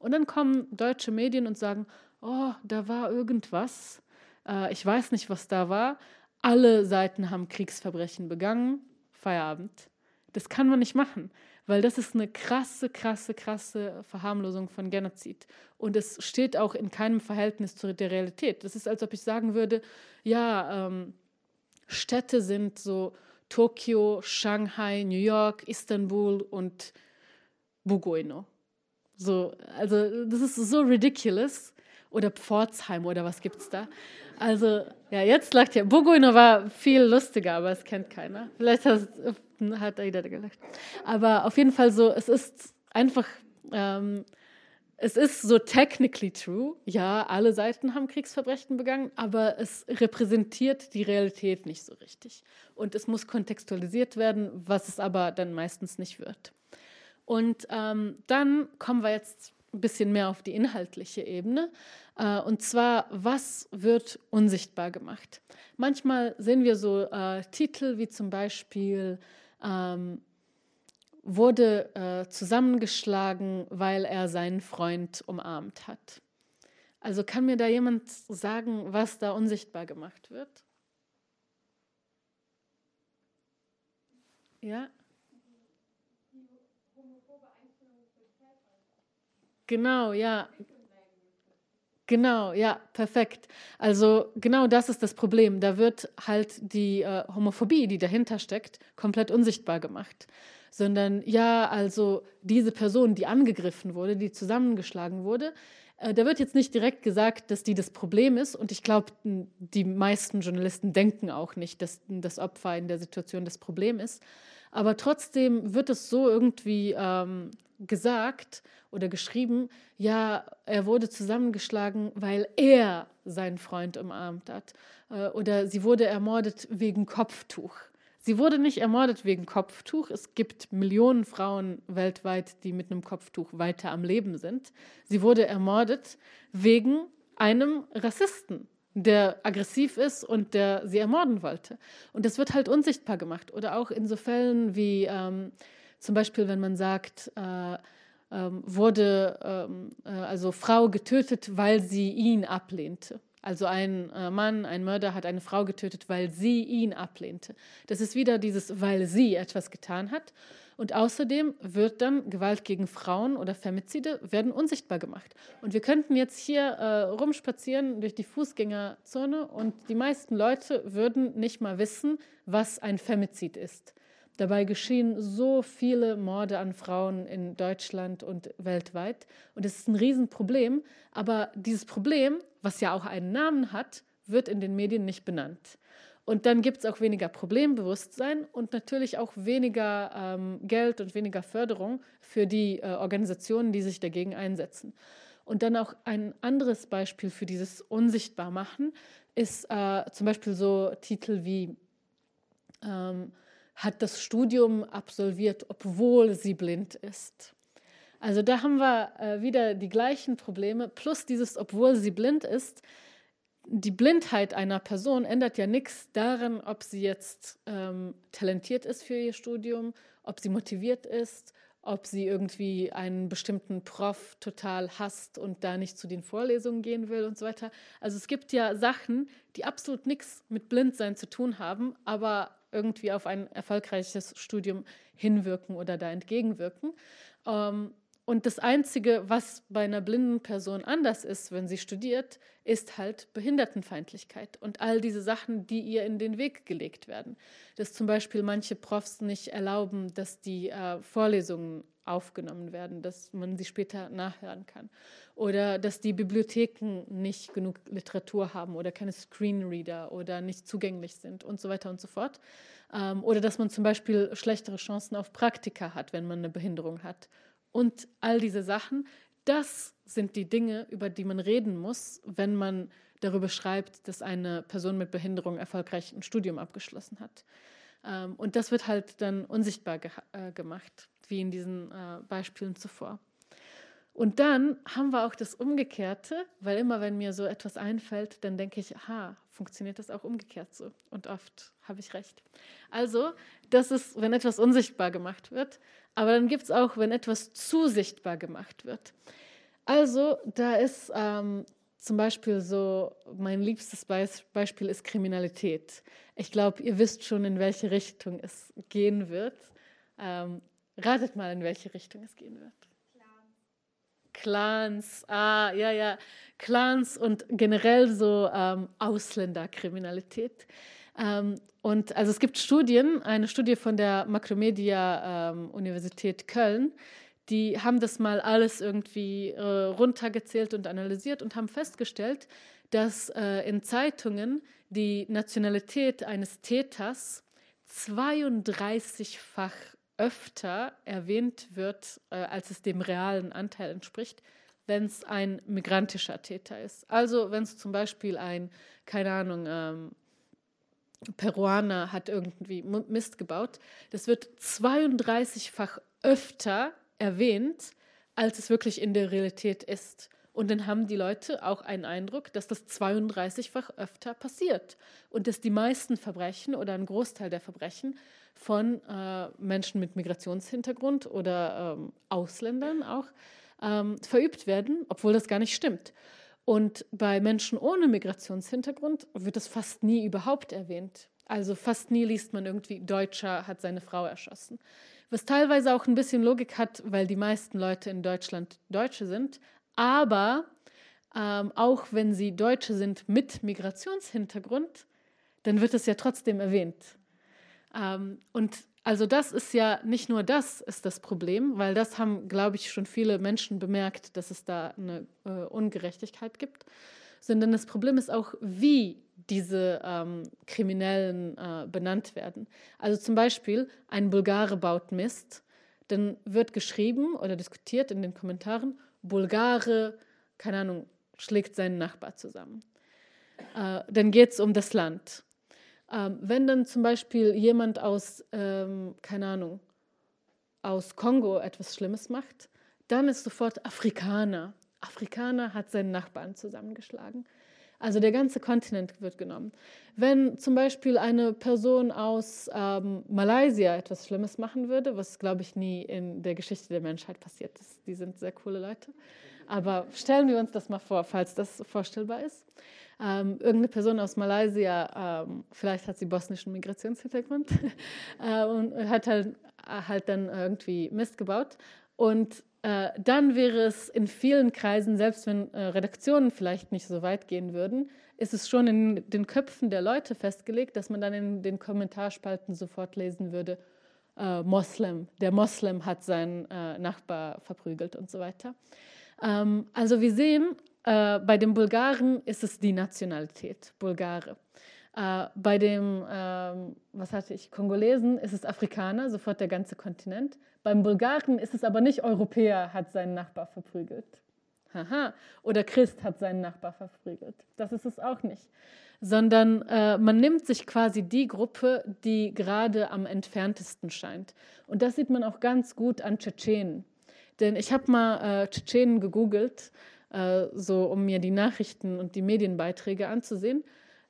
Und dann kommen deutsche Medien und sagen, oh, da war irgendwas. Äh, ich weiß nicht, was da war, alle Seiten haben Kriegsverbrechen begangen, Feierabend. Das kann man nicht machen, weil das ist eine krasse, krasse, krasse Verharmlosung von Genozid. Und es steht auch in keinem Verhältnis zu der Realität. Das ist, als ob ich sagen würde, ja, ähm, Städte sind so Tokio, Shanghai, New York, Istanbul und Bugoino. So, also das ist so ridiculous. Oder Pforzheim oder was gibt es da? Also, ja, jetzt lacht ja. Buguino war viel lustiger, aber es kennt keiner. Vielleicht hat, hat jeder gelacht. Aber auf jeden Fall so, es ist einfach, ähm, es ist so technically true. Ja, alle Seiten haben Kriegsverbrechen begangen, aber es repräsentiert die Realität nicht so richtig. Und es muss kontextualisiert werden, was es aber dann meistens nicht wird. Und ähm, dann kommen wir jetzt ein bisschen mehr auf die inhaltliche Ebene. Äh, und zwar, was wird unsichtbar gemacht? Manchmal sehen wir so äh, Titel wie zum Beispiel ähm, wurde äh, zusammengeschlagen, weil er seinen Freund umarmt hat. Also kann mir da jemand sagen, was da unsichtbar gemacht wird? Ja? Genau, ja. Genau, ja, perfekt. Also genau das ist das Problem. Da wird halt die äh, Homophobie, die dahinter steckt, komplett unsichtbar gemacht. Sondern ja, also diese Person, die angegriffen wurde, die zusammengeschlagen wurde, äh, da wird jetzt nicht direkt gesagt, dass die das Problem ist. Und ich glaube, die meisten Journalisten denken auch nicht, dass das Opfer in der Situation das Problem ist. Aber trotzdem wird es so irgendwie ähm, gesagt oder geschrieben, ja, er wurde zusammengeschlagen, weil er seinen Freund umarmt hat. Äh, oder sie wurde ermordet wegen Kopftuch. Sie wurde nicht ermordet wegen Kopftuch. Es gibt Millionen Frauen weltweit, die mit einem Kopftuch weiter am Leben sind. Sie wurde ermordet wegen einem Rassisten, der aggressiv ist und der sie ermorden wollte. Und das wird halt unsichtbar gemacht. Oder auch in so Fällen wie ähm, zum Beispiel, wenn man sagt, äh, ähm, wurde ähm, äh, also Frau getötet, weil sie ihn ablehnte. Also ein äh, Mann, ein Mörder hat eine Frau getötet, weil sie ihn ablehnte. Das ist wieder dieses, weil sie etwas getan hat. Und außerdem wird dann Gewalt gegen Frauen oder Femizide werden unsichtbar gemacht. Und wir könnten jetzt hier äh, rumspazieren durch die Fußgängerzone und die meisten Leute würden nicht mal wissen, was ein Femizid ist. Dabei geschehen so viele Morde an Frauen in Deutschland und weltweit. Und es ist ein Riesenproblem. Aber dieses Problem, was ja auch einen Namen hat, wird in den Medien nicht benannt. Und dann gibt es auch weniger Problembewusstsein und natürlich auch weniger ähm, Geld und weniger Förderung für die äh, Organisationen, die sich dagegen einsetzen. Und dann auch ein anderes Beispiel für dieses Unsichtbarmachen ist äh, zum Beispiel so Titel wie ähm, hat das Studium absolviert, obwohl sie blind ist. Also da haben wir äh, wieder die gleichen Probleme, plus dieses, obwohl sie blind ist, die Blindheit einer Person ändert ja nichts daran, ob sie jetzt ähm, talentiert ist für ihr Studium, ob sie motiviert ist, ob sie irgendwie einen bestimmten Prof total hasst und da nicht zu den Vorlesungen gehen will und so weiter. Also es gibt ja Sachen, die absolut nichts mit Blindsein zu tun haben, aber irgendwie auf ein erfolgreiches Studium hinwirken oder da entgegenwirken. Ähm, und das Einzige, was bei einer blinden Person anders ist, wenn sie studiert, ist halt Behindertenfeindlichkeit und all diese Sachen, die ihr in den Weg gelegt werden. Dass zum Beispiel manche Profs nicht erlauben, dass die äh, Vorlesungen aufgenommen werden, dass man sie später nachhören kann. Oder dass die Bibliotheken nicht genug Literatur haben oder keine Screenreader oder nicht zugänglich sind und so weiter und so fort. Ähm, oder dass man zum Beispiel schlechtere Chancen auf Praktika hat, wenn man eine Behinderung hat und all diese Sachen, das sind die Dinge, über die man reden muss, wenn man darüber schreibt, dass eine Person mit Behinderung erfolgreich ein Studium abgeschlossen hat. Ähm, und das wird halt dann unsichtbar ge äh, gemacht, wie in diesen äh, Beispielen zuvor. Und dann haben wir auch das Umgekehrte, weil immer, wenn mir so etwas einfällt, dann denke ich, aha, funktioniert das auch umgekehrt so? Und oft habe ich recht. Also, das ist, wenn etwas unsichtbar gemacht wird, aber dann gibt es auch, wenn etwas zu sichtbar gemacht wird. Also, da ist ähm, zum Beispiel so, mein liebstes Beispiel ist Kriminalität. Ich glaube, ihr wisst schon, in welche Richtung es gehen wird. Ähm, ratet mal, in welche Richtung es gehen wird. Clans, ah, ja, ja, Clans und generell so ähm, Ausländerkriminalität. Ähm, und also es gibt Studien, eine Studie von der Makromedia ähm, Universität Köln, die haben das mal alles irgendwie äh, runtergezählt und analysiert und haben festgestellt, dass äh, in Zeitungen die Nationalität eines Täters 32-fach öfter erwähnt wird, äh, als es dem realen Anteil entspricht, wenn es ein migrantischer Täter ist. Also wenn es zum Beispiel ein, keine Ahnung, ähm, Peruaner hat irgendwie Mist gebaut, das wird 32-fach öfter erwähnt, als es wirklich in der Realität ist. Und dann haben die Leute auch einen Eindruck, dass das 32-fach öfter passiert und dass die meisten Verbrechen oder ein Großteil der Verbrechen von äh, Menschen mit Migrationshintergrund oder ähm, Ausländern auch ähm, verübt werden, obwohl das gar nicht stimmt. Und bei Menschen ohne Migrationshintergrund wird es fast nie überhaupt erwähnt. Also fast nie liest man irgendwie, Deutscher hat seine Frau erschossen. Was teilweise auch ein bisschen Logik hat, weil die meisten Leute in Deutschland Deutsche sind. Aber ähm, auch wenn sie Deutsche sind mit Migrationshintergrund, dann wird es ja trotzdem erwähnt. Ähm, und also das ist ja nicht nur das ist das Problem, weil das haben, glaube ich, schon viele Menschen bemerkt, dass es da eine äh, Ungerechtigkeit gibt, sondern das Problem ist auch, wie diese ähm, Kriminellen äh, benannt werden. Also zum Beispiel, ein Bulgare baut Mist, dann wird geschrieben oder diskutiert in den Kommentaren, Bulgare, keine Ahnung, schlägt seinen Nachbar zusammen. Äh, dann geht es um das Land. Ähm, wenn dann zum Beispiel jemand aus, ähm, keine Ahnung, aus Kongo etwas Schlimmes macht, dann ist sofort Afrikaner. Afrikaner hat seinen Nachbarn zusammengeschlagen. Also der ganze Kontinent wird genommen. Wenn zum Beispiel eine Person aus ähm, Malaysia etwas Schlimmes machen würde, was glaube ich nie in der Geschichte der Menschheit passiert ist, die sind sehr coole Leute, Aber stellen wir uns das mal vor, falls das vorstellbar ist. Ähm, irgendeine Person aus Malaysia, ähm, vielleicht hat sie bosnischen Migrationshintergrund äh, und hat halt, halt dann irgendwie Mist gebaut. Und äh, dann wäre es in vielen Kreisen, selbst wenn äh, Redaktionen vielleicht nicht so weit gehen würden, ist es schon in den Köpfen der Leute festgelegt, dass man dann in den Kommentarspalten sofort lesen würde, äh, Moslem, der Moslem hat seinen äh, Nachbar verprügelt und so weiter. Ähm, also wir sehen, äh, bei den Bulgaren ist es die Nationalität, Bulgare. Äh, bei dem, ähm, was hatte ich, Kongolesen ist es Afrikaner, sofort der ganze Kontinent. Beim Bulgaren ist es aber nicht Europäer hat seinen Nachbar verprügelt. Haha. Oder Christ hat seinen Nachbar verprügelt. Das ist es auch nicht. Sondern äh, man nimmt sich quasi die Gruppe, die gerade am entferntesten scheint. Und das sieht man auch ganz gut an Tschetschenen. Denn ich habe mal äh, Tschetschenen gegoogelt, äh, so um mir die Nachrichten und die Medienbeiträge anzusehen.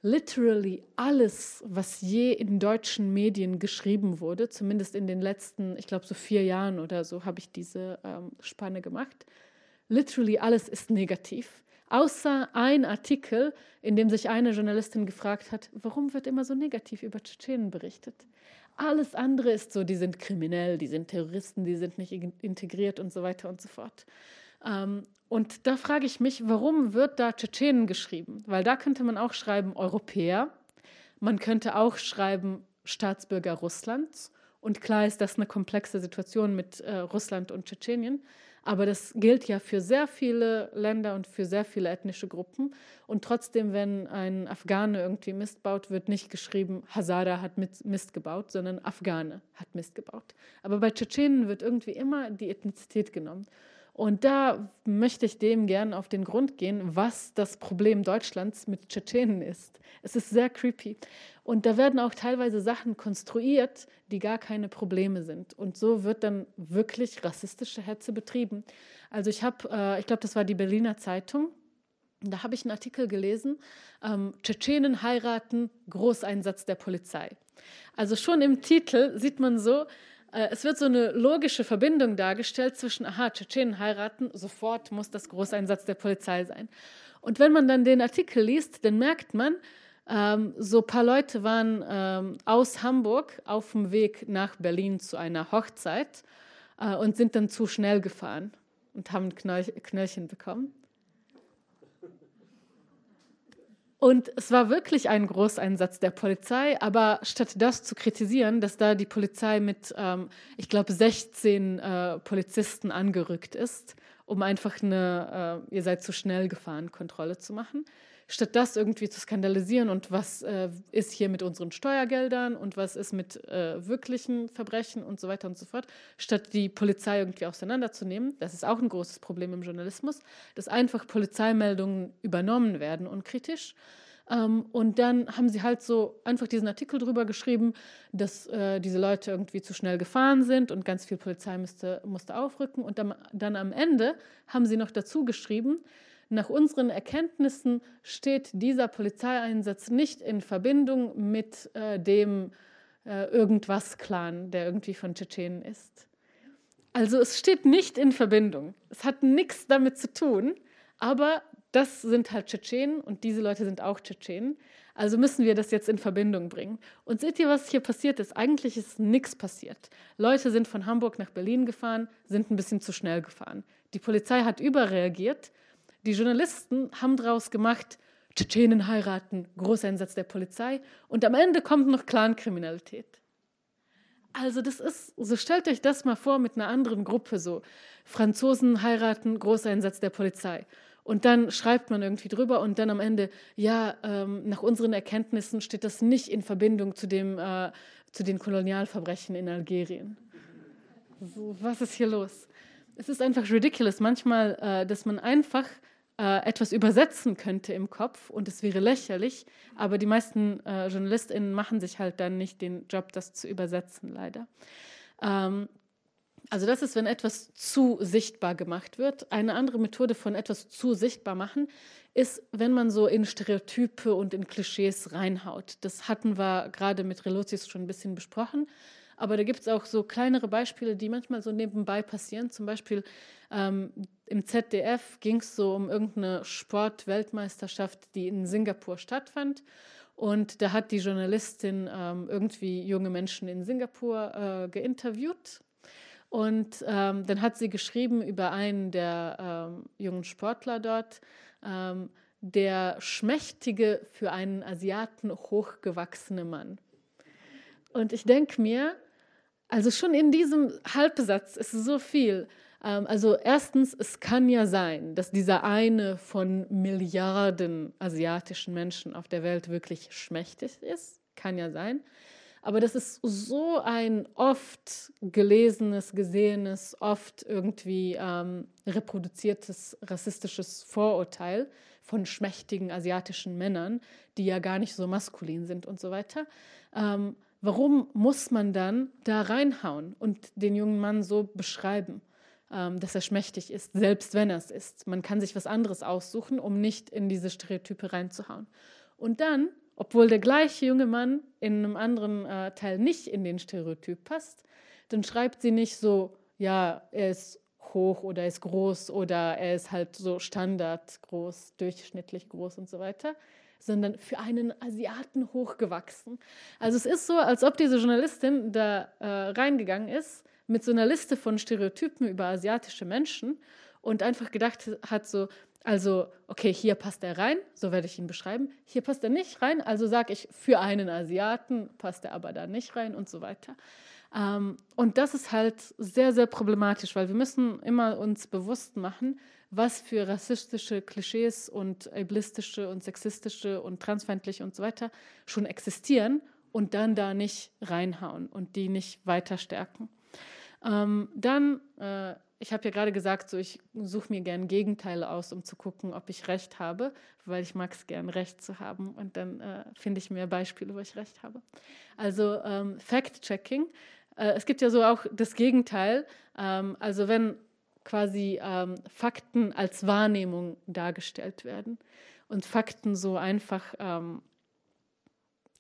Literally alles, was je in deutschen Medien geschrieben wurde, zumindest in den letzten, ich glaube so vier Jahren oder so, habe ich diese ähm, Spanne gemacht. Literally alles ist negativ. Außer ein Artikel, in dem sich eine Journalistin gefragt hat, warum wird immer so negativ über Tschetschenen berichtet? Alles andere ist so, die sind kriminell, die sind Terroristen, die sind nicht integriert und so weiter und so fort. Ähm, und da frage ich mich, warum wird da Tschetschenen geschrieben? Weil da könnte man auch schreiben Europäer, man könnte auch schreiben Staatsbürger Russlands. Und klar ist das eine komplexe Situation mit äh, Russland und Tschetschenien. Aber das gilt ja für sehr viele Länder und für sehr viele ethnische Gruppen. Und trotzdem, wenn ein Afghane irgendwie Mist baut, wird nicht geschrieben, Hazara hat Mist gebaut, sondern Afghane hat Mist gebaut. Aber bei Tschetschenen wird irgendwie immer die Ethnizität genommen. Und da möchte ich dem gerne auf den Grund gehen, was das Problem Deutschlands mit Tschetschenen ist. Es ist sehr creepy. Und da werden auch teilweise Sachen konstruiert, die gar keine Probleme sind. Und so wird dann wirklich rassistische Hetze betrieben. Also ich habe, äh, ich glaube, das war die Berliner Zeitung. Da habe ich einen Artikel gelesen, ähm, Tschetschenen heiraten, Großeinsatz der Polizei. Also schon im Titel sieht man so, es wird so eine logische Verbindung dargestellt zwischen, aha, Tschetschenen heiraten, sofort muss das Großeinsatz der Polizei sein. Und wenn man dann den Artikel liest, dann merkt man, ähm, so ein paar Leute waren ähm, aus Hamburg auf dem Weg nach Berlin zu einer Hochzeit äh, und sind dann zu schnell gefahren und haben Knöll Knöllchen bekommen. Und es war wirklich ein Großeinsatz der Polizei, aber statt das zu kritisieren, dass da die Polizei mit, ähm, ich glaube, 16 äh, Polizisten angerückt ist, um einfach eine, äh, ihr seid zu schnell gefahren, Kontrolle zu machen, statt das irgendwie zu skandalisieren und was äh, ist hier mit unseren Steuergeldern und was ist mit äh, wirklichen Verbrechen und so weiter und so fort, statt die Polizei irgendwie auseinanderzunehmen, das ist auch ein großes Problem im Journalismus, dass einfach Polizeimeldungen übernommen werden unkritisch. Ähm, und dann haben sie halt so einfach diesen Artikel drüber geschrieben, dass äh, diese Leute irgendwie zu schnell gefahren sind und ganz viel Polizei müsste, musste aufrücken. Und dann, dann am Ende haben sie noch dazu geschrieben, nach unseren Erkenntnissen steht dieser Polizeieinsatz nicht in Verbindung mit äh, dem äh, Irgendwas-Clan, der irgendwie von Tschetschenen ist. Also es steht nicht in Verbindung. Es hat nichts damit zu tun, aber das sind halt Tschetschenen und diese Leute sind auch Tschetschenen. Also müssen wir das jetzt in Verbindung bringen. Und seht ihr, was hier passiert ist? Eigentlich ist nichts passiert. Leute sind von Hamburg nach Berlin gefahren, sind ein bisschen zu schnell gefahren. Die Polizei hat überreagiert die Journalisten haben daraus gemacht, Tschetschenen heiraten, Großeinsatz der Polizei und am Ende kommt noch Clankriminalität. Also das ist, so stellt euch das mal vor mit einer anderen Gruppe so. Franzosen heiraten, Großeinsatz der Polizei. Und dann schreibt man irgendwie drüber und dann am Ende, ja, ähm, nach unseren Erkenntnissen steht das nicht in Verbindung zu, dem, äh, zu den Kolonialverbrechen in Algerien. So, was ist hier los? Es ist einfach ridiculous manchmal, äh, dass man einfach äh, etwas übersetzen könnte im Kopf und es wäre lächerlich, aber die meisten äh, JournalistInnen machen sich halt dann nicht den Job, das zu übersetzen, leider. Ähm, also das ist, wenn etwas zu sichtbar gemacht wird. Eine andere Methode von etwas zu sichtbar machen ist, wenn man so in Stereotype und in Klischees reinhaut. Das hatten wir gerade mit Relotius schon ein bisschen besprochen. Aber da gibt es auch so kleinere Beispiele, die manchmal so nebenbei passieren. Zum Beispiel ähm, im ZDF ging es so um irgendeine Sportweltmeisterschaft, die in Singapur stattfand. Und da hat die Journalistin ähm, irgendwie junge Menschen in Singapur äh, geinterviewt. Und ähm, dann hat sie geschrieben über einen der ähm, jungen Sportler dort, ähm, der schmächtige, für einen Asiaten hochgewachsene Mann. Und ich denke mir, also schon in diesem Halbsatz ist so viel. Ähm, also erstens, es kann ja sein, dass dieser eine von Milliarden asiatischen Menschen auf der Welt wirklich schmächtig ist. Kann ja sein. Aber das ist so ein oft gelesenes, gesehenes, oft irgendwie ähm, reproduziertes rassistisches Vorurteil von schmächtigen asiatischen Männern, die ja gar nicht so maskulin sind und so weiter. Ähm, warum muss man dann da reinhauen und den jungen Mann so beschreiben, ähm, dass er schmächtig ist, selbst wenn er es ist? Man kann sich was anderes aussuchen, um nicht in diese Stereotype reinzuhauen. Und dann, obwohl der gleiche junge Mann in einem anderen äh, Teil nicht in den Stereotyp passt, dann schreibt sie nicht so, ja, er ist hoch oder er ist groß oder er ist halt so Standard groß, durchschnittlich groß und so weiter, sondern für einen Asiaten hochgewachsen. Also es ist so, als ob diese Journalistin da äh, reingegangen ist mit so einer Liste von Stereotypen über asiatische Menschen und einfach gedacht hat so, also okay, hier passt er rein, so werde ich ihn beschreiben, hier passt er nicht rein, also sage ich, für einen Asiaten passt er aber da nicht rein und so weiter. Ähm, und das ist halt sehr, sehr problematisch, weil wir müssen immer uns bewusst machen, was für rassistische Klischees und ableistische und sexistische und transfeindliche und so weiter schon existieren und dann da nicht reinhauen und die nicht weiter stärken. Ähm, dann, äh, ich habe ja gerade gesagt, so ich suche mir gern Gegenteile aus, um zu gucken, ob ich recht habe, weil ich mag es gern, recht zu haben. Und dann äh, finde ich mehr Beispiele, wo ich recht habe. Also ähm, Fact-Checking. Äh, es gibt ja so auch das Gegenteil. Ähm, also wenn quasi ähm, Fakten als Wahrnehmung dargestellt werden und Fakten so einfach ähm,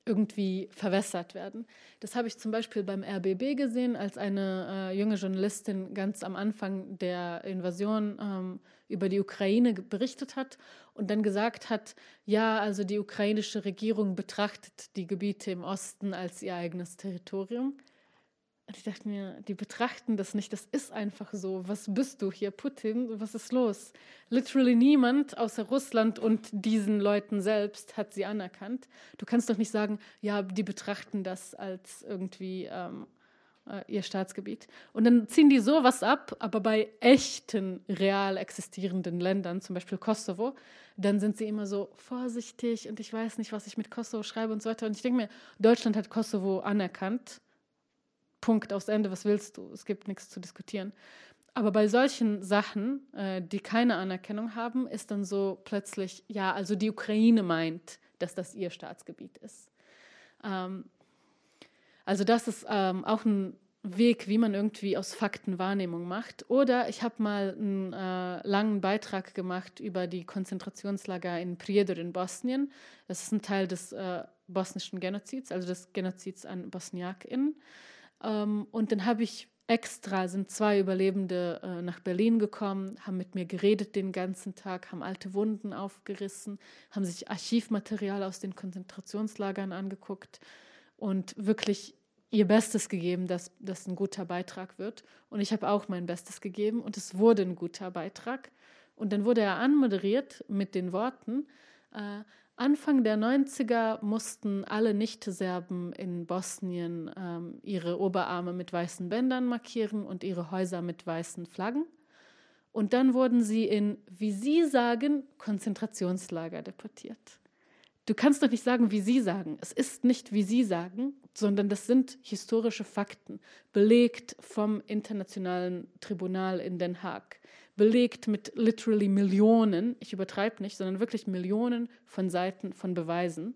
irgendwie verwässert werden. Das habe ich zum Beispiel beim RBB gesehen, als eine äh, junge Journalistin ganz am Anfang der Invasion ähm, über die Ukraine berichtet hat und dann gesagt hat, ja, also die ukrainische Regierung betrachtet die Gebiete im Osten als ihr eigenes Territorium. Und ich dachte mir, die betrachten das nicht, das ist einfach so. Was bist du hier, Putin? Was ist los? Literally niemand außer Russland und diesen Leuten selbst hat sie anerkannt. Du kannst doch nicht sagen, ja, die betrachten das als irgendwie ähm, äh, ihr Staatsgebiet. Und dann ziehen die sowas ab, aber bei echten, real existierenden Ländern, zum Beispiel Kosovo, dann sind sie immer so vorsichtig und ich weiß nicht, was ich mit Kosovo schreibe und so weiter. Und ich denke mir, Deutschland hat Kosovo anerkannt Punkt aufs Ende, was willst du? Es gibt nichts zu diskutieren. Aber bei solchen Sachen, äh, die keine Anerkennung haben, ist dann so plötzlich, ja, also die Ukraine meint, dass das ihr Staatsgebiet ist. Ähm, also das ist ähm, auch ein Weg, wie man irgendwie aus Fakten Wahrnehmung macht. Oder ich habe mal einen äh, langen Beitrag gemacht über die Konzentrationslager in Prijedor in Bosnien. Das ist ein Teil des äh, bosnischen Genozids, also des Genozids an BosniakInnen. Ähm, und dann habe ich extra, sind zwei Überlebende äh, nach Berlin gekommen, haben mit mir geredet den ganzen Tag, haben alte Wunden aufgerissen, haben sich Archivmaterial aus den Konzentrationslagern angeguckt und wirklich ihr Bestes gegeben, dass das ein guter Beitrag wird. Und ich habe auch mein Bestes gegeben und es wurde ein guter Beitrag. Und dann wurde er anmoderiert mit den Worten, äh, Anfang der 90er mussten alle Nicht-Serben in Bosnien ähm, ihre Oberarme mit weißen Bändern markieren und ihre Häuser mit weißen Flaggen. Und dann wurden sie in, wie Sie sagen, Konzentrationslager deportiert. Du kannst doch nicht sagen, wie Sie sagen. Es ist nicht, wie Sie sagen, sondern das sind historische Fakten, belegt vom Internationalen Tribunal in Den Haag belegt mit literally Millionen, ich übertreibe nicht, sondern wirklich Millionen von Seiten von Beweisen,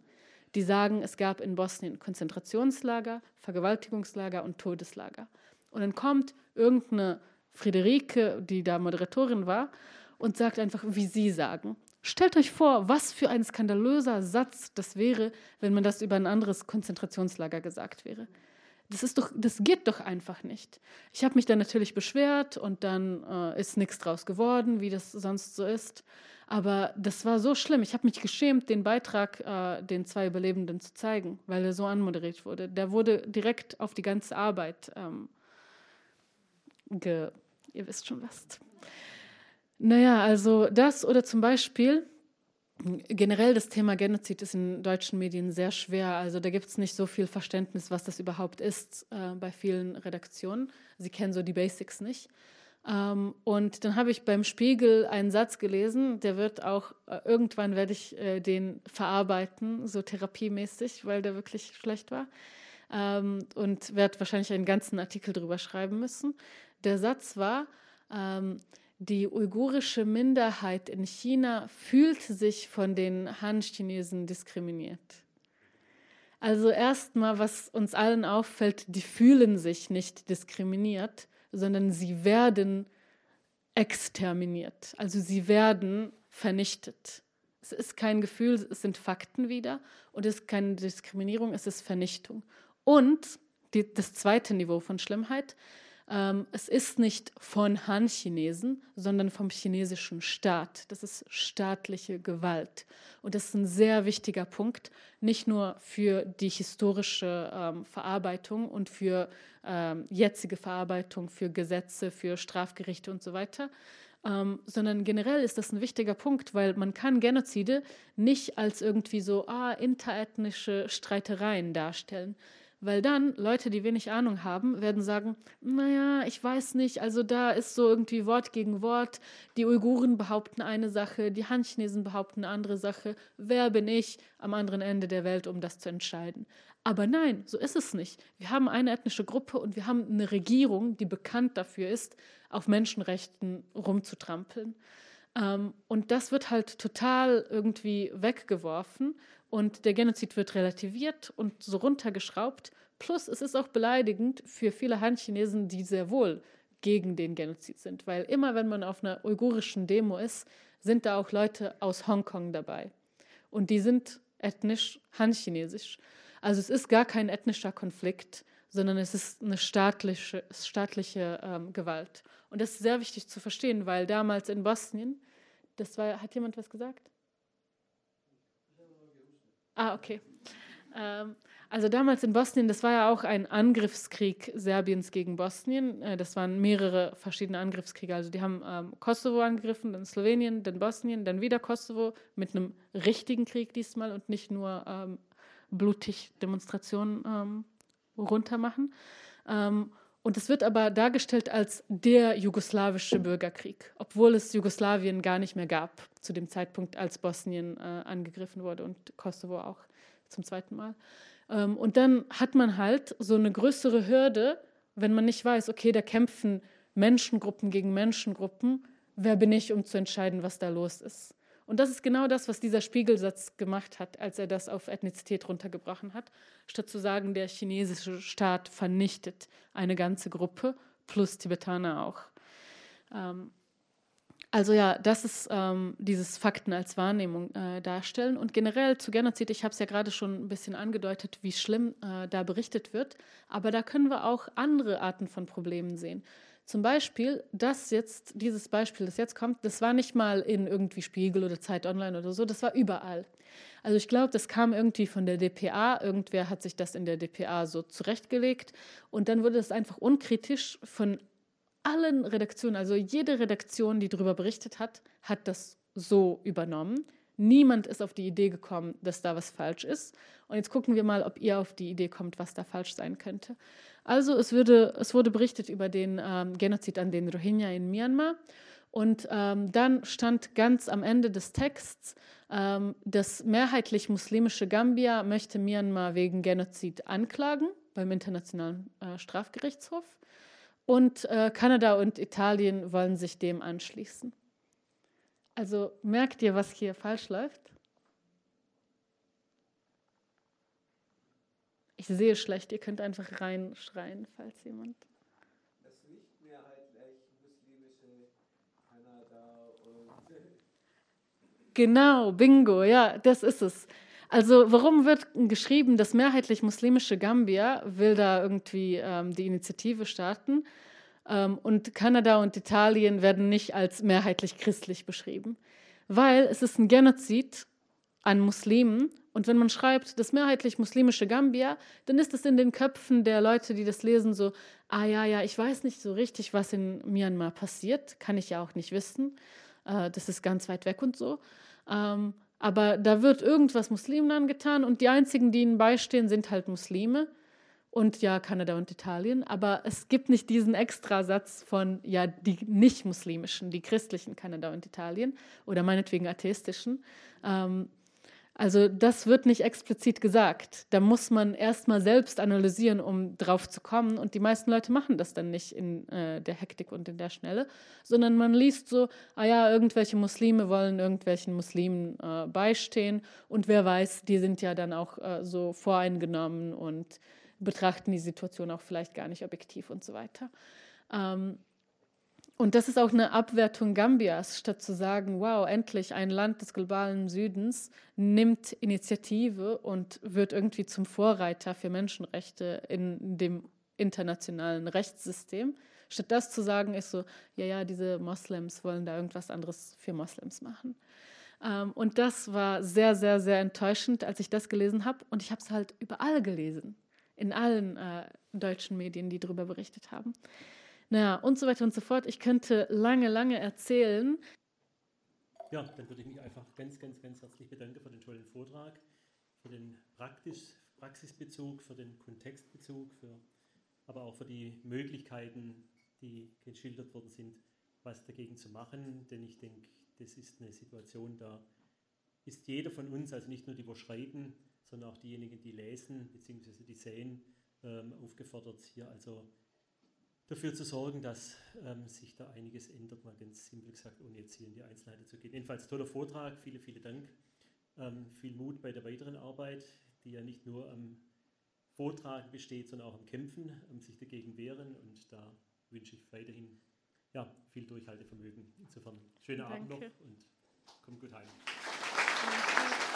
die sagen, es gab in Bosnien Konzentrationslager, Vergewaltigungslager und Todeslager. Und dann kommt irgendeine Friederike, die da Moderatorin war, und sagt einfach, wie sie sagen. Stellt euch vor, was für ein skandalöser Satz das wäre, wenn man das über ein anderes Konzentrationslager gesagt wäre. Das ist doch, das geht doch einfach nicht. Ich habe mich dann natürlich beschwert und dann äh, ist nichts draus geworden, wie das sonst so ist. Aber das war so schlimm. Ich habe mich geschämt, den Beitrag äh, den zwei Überlebenden zu zeigen, weil er so anmoderiert wurde. Der wurde direkt auf die ganze Arbeit ähm, ge, ihr wisst schon was. Naja, also das oder zum Beispiel generell das Thema Genozid ist in deutschen Medien sehr schwer. Also da gibt es nicht so viel Verständnis, was das überhaupt ist äh, bei vielen Redaktionen. Sie kennen so die Basics nicht. Ähm, und dann habe ich beim Spiegel einen Satz gelesen, der wird auch, äh, irgendwann werde ich äh, den verarbeiten, so therapiemäßig, weil der wirklich schlecht war. Ähm, und werde wahrscheinlich einen ganzen Artikel drüber schreiben müssen. Der Satz war, ähm, die uigurische Minderheit in China fühlt sich von den Han-Chinesen diskriminiert. Also erstmal, was uns allen auffällt, die fühlen sich nicht diskriminiert, sondern sie werden exterminiert. Also sie werden vernichtet. Es ist kein Gefühl, es sind Fakten wieder und es ist keine Diskriminierung, es ist Vernichtung. Und die, das zweite Niveau von Schlimmheit, ähm, es ist nicht von Han-Chinesen, sondern vom chinesischen Staat. Das ist staatliche Gewalt. Und das ist ein sehr wichtiger Punkt, nicht nur für die historische ähm, Verarbeitung und für ähm, jetzige Verarbeitung, für Gesetze, für Strafgerichte und so weiter, ähm, sondern generell ist das ein wichtiger Punkt, weil man kann Genozide nicht als irgendwie so ah, interethnische Streitereien darstellen, weil dann Leute, die wenig Ahnung haben, werden sagen, naja, ich weiß nicht, also da ist so irgendwie Wort gegen Wort. Die Uiguren behaupten eine Sache, die Han-Chinesen behaupten eine andere Sache. Wer bin ich am anderen Ende der Welt, um das zu entscheiden? Aber nein, so ist es nicht. Wir haben eine ethnische Gruppe und wir haben eine Regierung, die bekannt dafür ist, auf Menschenrechten rumzutrampeln. Ähm, und das wird halt total irgendwie weggeworfen und der Genozid wird relativiert und so runtergeschraubt. Plus es ist auch beleidigend für viele Han-Chinesen, die sehr wohl gegen den Genozid sind. Weil immer, wenn man auf einer uigurischen Demo ist, sind da auch Leute aus Hongkong dabei. Und die sind ethnisch Han-Chinesisch. Also es ist gar kein ethnischer Konflikt, sondern es ist eine staatliche, staatliche ähm, Gewalt. Und das ist sehr wichtig zu verstehen, weil damals in Bosnien, das war, hat jemand was gesagt? Ah, okay. Ähm, also damals in Bosnien, das war ja auch ein Angriffskrieg Serbiens gegen Bosnien. Äh, das waren mehrere verschiedene Angriffskriege. Also die haben ähm, Kosovo angegriffen, dann Slowenien, dann Bosnien, dann wieder Kosovo mit einem richtigen Krieg diesmal und nicht nur ähm, blutig Demonstrationen ähm, runtermachen. Ähm, und es wird aber dargestellt als der jugoslawische Bürgerkrieg, obwohl es Jugoslawien gar nicht mehr gab zu dem Zeitpunkt, als Bosnien äh, angegriffen wurde und Kosovo auch zum zweiten Mal. Ähm, und dann hat man halt so eine größere Hürde, wenn man nicht weiß, okay, da kämpfen Menschengruppen gegen Menschengruppen, wer bin ich, um zu entscheiden, was da los ist. Und das ist genau das, was dieser Spiegelsatz gemacht hat, als er das auf Ethnizität runtergebrochen hat. Statt zu sagen, der chinesische Staat vernichtet eine ganze Gruppe, plus Tibetaner auch. Ähm, also ja, das ist ähm, dieses Fakten als Wahrnehmung äh, darstellen. Und generell zu Genozid, ich habe es ja gerade schon ein bisschen angedeutet, wie schlimm äh, da berichtet wird. Aber da können wir auch andere Arten von Problemen sehen. Zum Beispiel, das jetzt, dieses Beispiel, das jetzt kommt, das war nicht mal in irgendwie Spiegel oder Zeit Online oder so, das war überall. Also ich glaube, das kam irgendwie von der DPA, irgendwer hat sich das in der DPA so zurechtgelegt und dann wurde es einfach unkritisch von allen Redaktionen, also jede Redaktion, die darüber berichtet hat, hat das so übernommen. Niemand ist auf die Idee gekommen, dass da was falsch ist. Und jetzt gucken wir mal, ob ihr auf die Idee kommt, was da falsch sein könnte. Also es, würde, es wurde berichtet über den ähm, Genozid an den Rohingya in Myanmar. Und ähm, dann stand ganz am Ende des Texts, ähm, das mehrheitlich muslimische Gambia möchte Myanmar wegen Genozid anklagen beim Internationalen äh, Strafgerichtshof. Und äh, Kanada und Italien wollen sich dem anschließen. Also merkt ihr, was hier falsch läuft? Ich sehe schlecht, ihr könnt einfach reinschreien, falls jemand. Das nicht mehrheitlich muslimische Kanada und. Genau, bingo, ja, das ist es. Also warum wird geschrieben, das mehrheitlich muslimische Gambia will da irgendwie ähm, die Initiative starten und Kanada und Italien werden nicht als mehrheitlich christlich beschrieben? Weil es ist ein Genozid an Muslimen und wenn man schreibt, das mehrheitlich muslimische Gambia, dann ist es in den Köpfen der Leute, die das lesen, so, ah ja, ja, ich weiß nicht so richtig, was in Myanmar passiert, kann ich ja auch nicht wissen. Äh, das ist ganz weit weg und so. Ähm, aber da wird irgendwas Muslimen angetan und die einzigen, die ihnen beistehen, sind halt Muslime und ja, Kanada und Italien. Aber es gibt nicht diesen Extrasatz von ja, die nicht-muslimischen, die christlichen Kanada und Italien oder meinetwegen atheistischen. Ähm, also das wird nicht explizit gesagt. Da muss man erstmal selbst analysieren, um drauf zu kommen. Und die meisten Leute machen das dann nicht in äh, der Hektik und in der Schnelle, sondern man liest so, ah ja, irgendwelche Muslime wollen irgendwelchen Muslimen äh, beistehen. Und wer weiß, die sind ja dann auch äh, so voreingenommen und betrachten die Situation auch vielleicht gar nicht objektiv und so weiter. Ähm, und das ist auch eine Abwertung Gambias, statt zu sagen, wow, endlich ein Land des globalen Südens nimmt Initiative und wird irgendwie zum Vorreiter für Menschenrechte in dem internationalen Rechtssystem. Statt das zu sagen, ist so, ja, ja, diese Moslems wollen da irgendwas anderes für Moslems machen. Ähm, und das war sehr, sehr, sehr enttäuschend, als ich das gelesen habe. Und ich habe es halt überall gelesen, in allen äh, deutschen Medien, die darüber berichtet haben. Naja, und so weiter und so fort. Ich könnte lange, lange erzählen. Ja, dann würde ich mich einfach ganz, ganz, ganz herzlich bedanken für den tollen Vortrag, für den Praktisch, Praxisbezug, für den Kontextbezug, für, aber auch für die Möglichkeiten, die geschildert worden sind, was dagegen zu machen. Denn ich denke, das ist eine Situation, da ist jeder von uns, also nicht nur die, schreiben, sondern auch diejenigen, die lesen bzw. die sehen, ähm, aufgefordert, hier also dafür zu sorgen, dass ähm, sich da einiges ändert, mal ganz simpel gesagt, ohne jetzt hier in die Einzelheiten zu gehen. Jedenfalls toller Vortrag, viele, vielen Dank. Ähm, viel Mut bei der weiteren Arbeit, die ja nicht nur am Vortrag besteht, sondern auch am Kämpfen, am sich dagegen wehren. Und da wünsche ich weiterhin ja, viel Durchhaltevermögen. Insofern schönen Danke. Abend noch und kommt gut heim. Danke.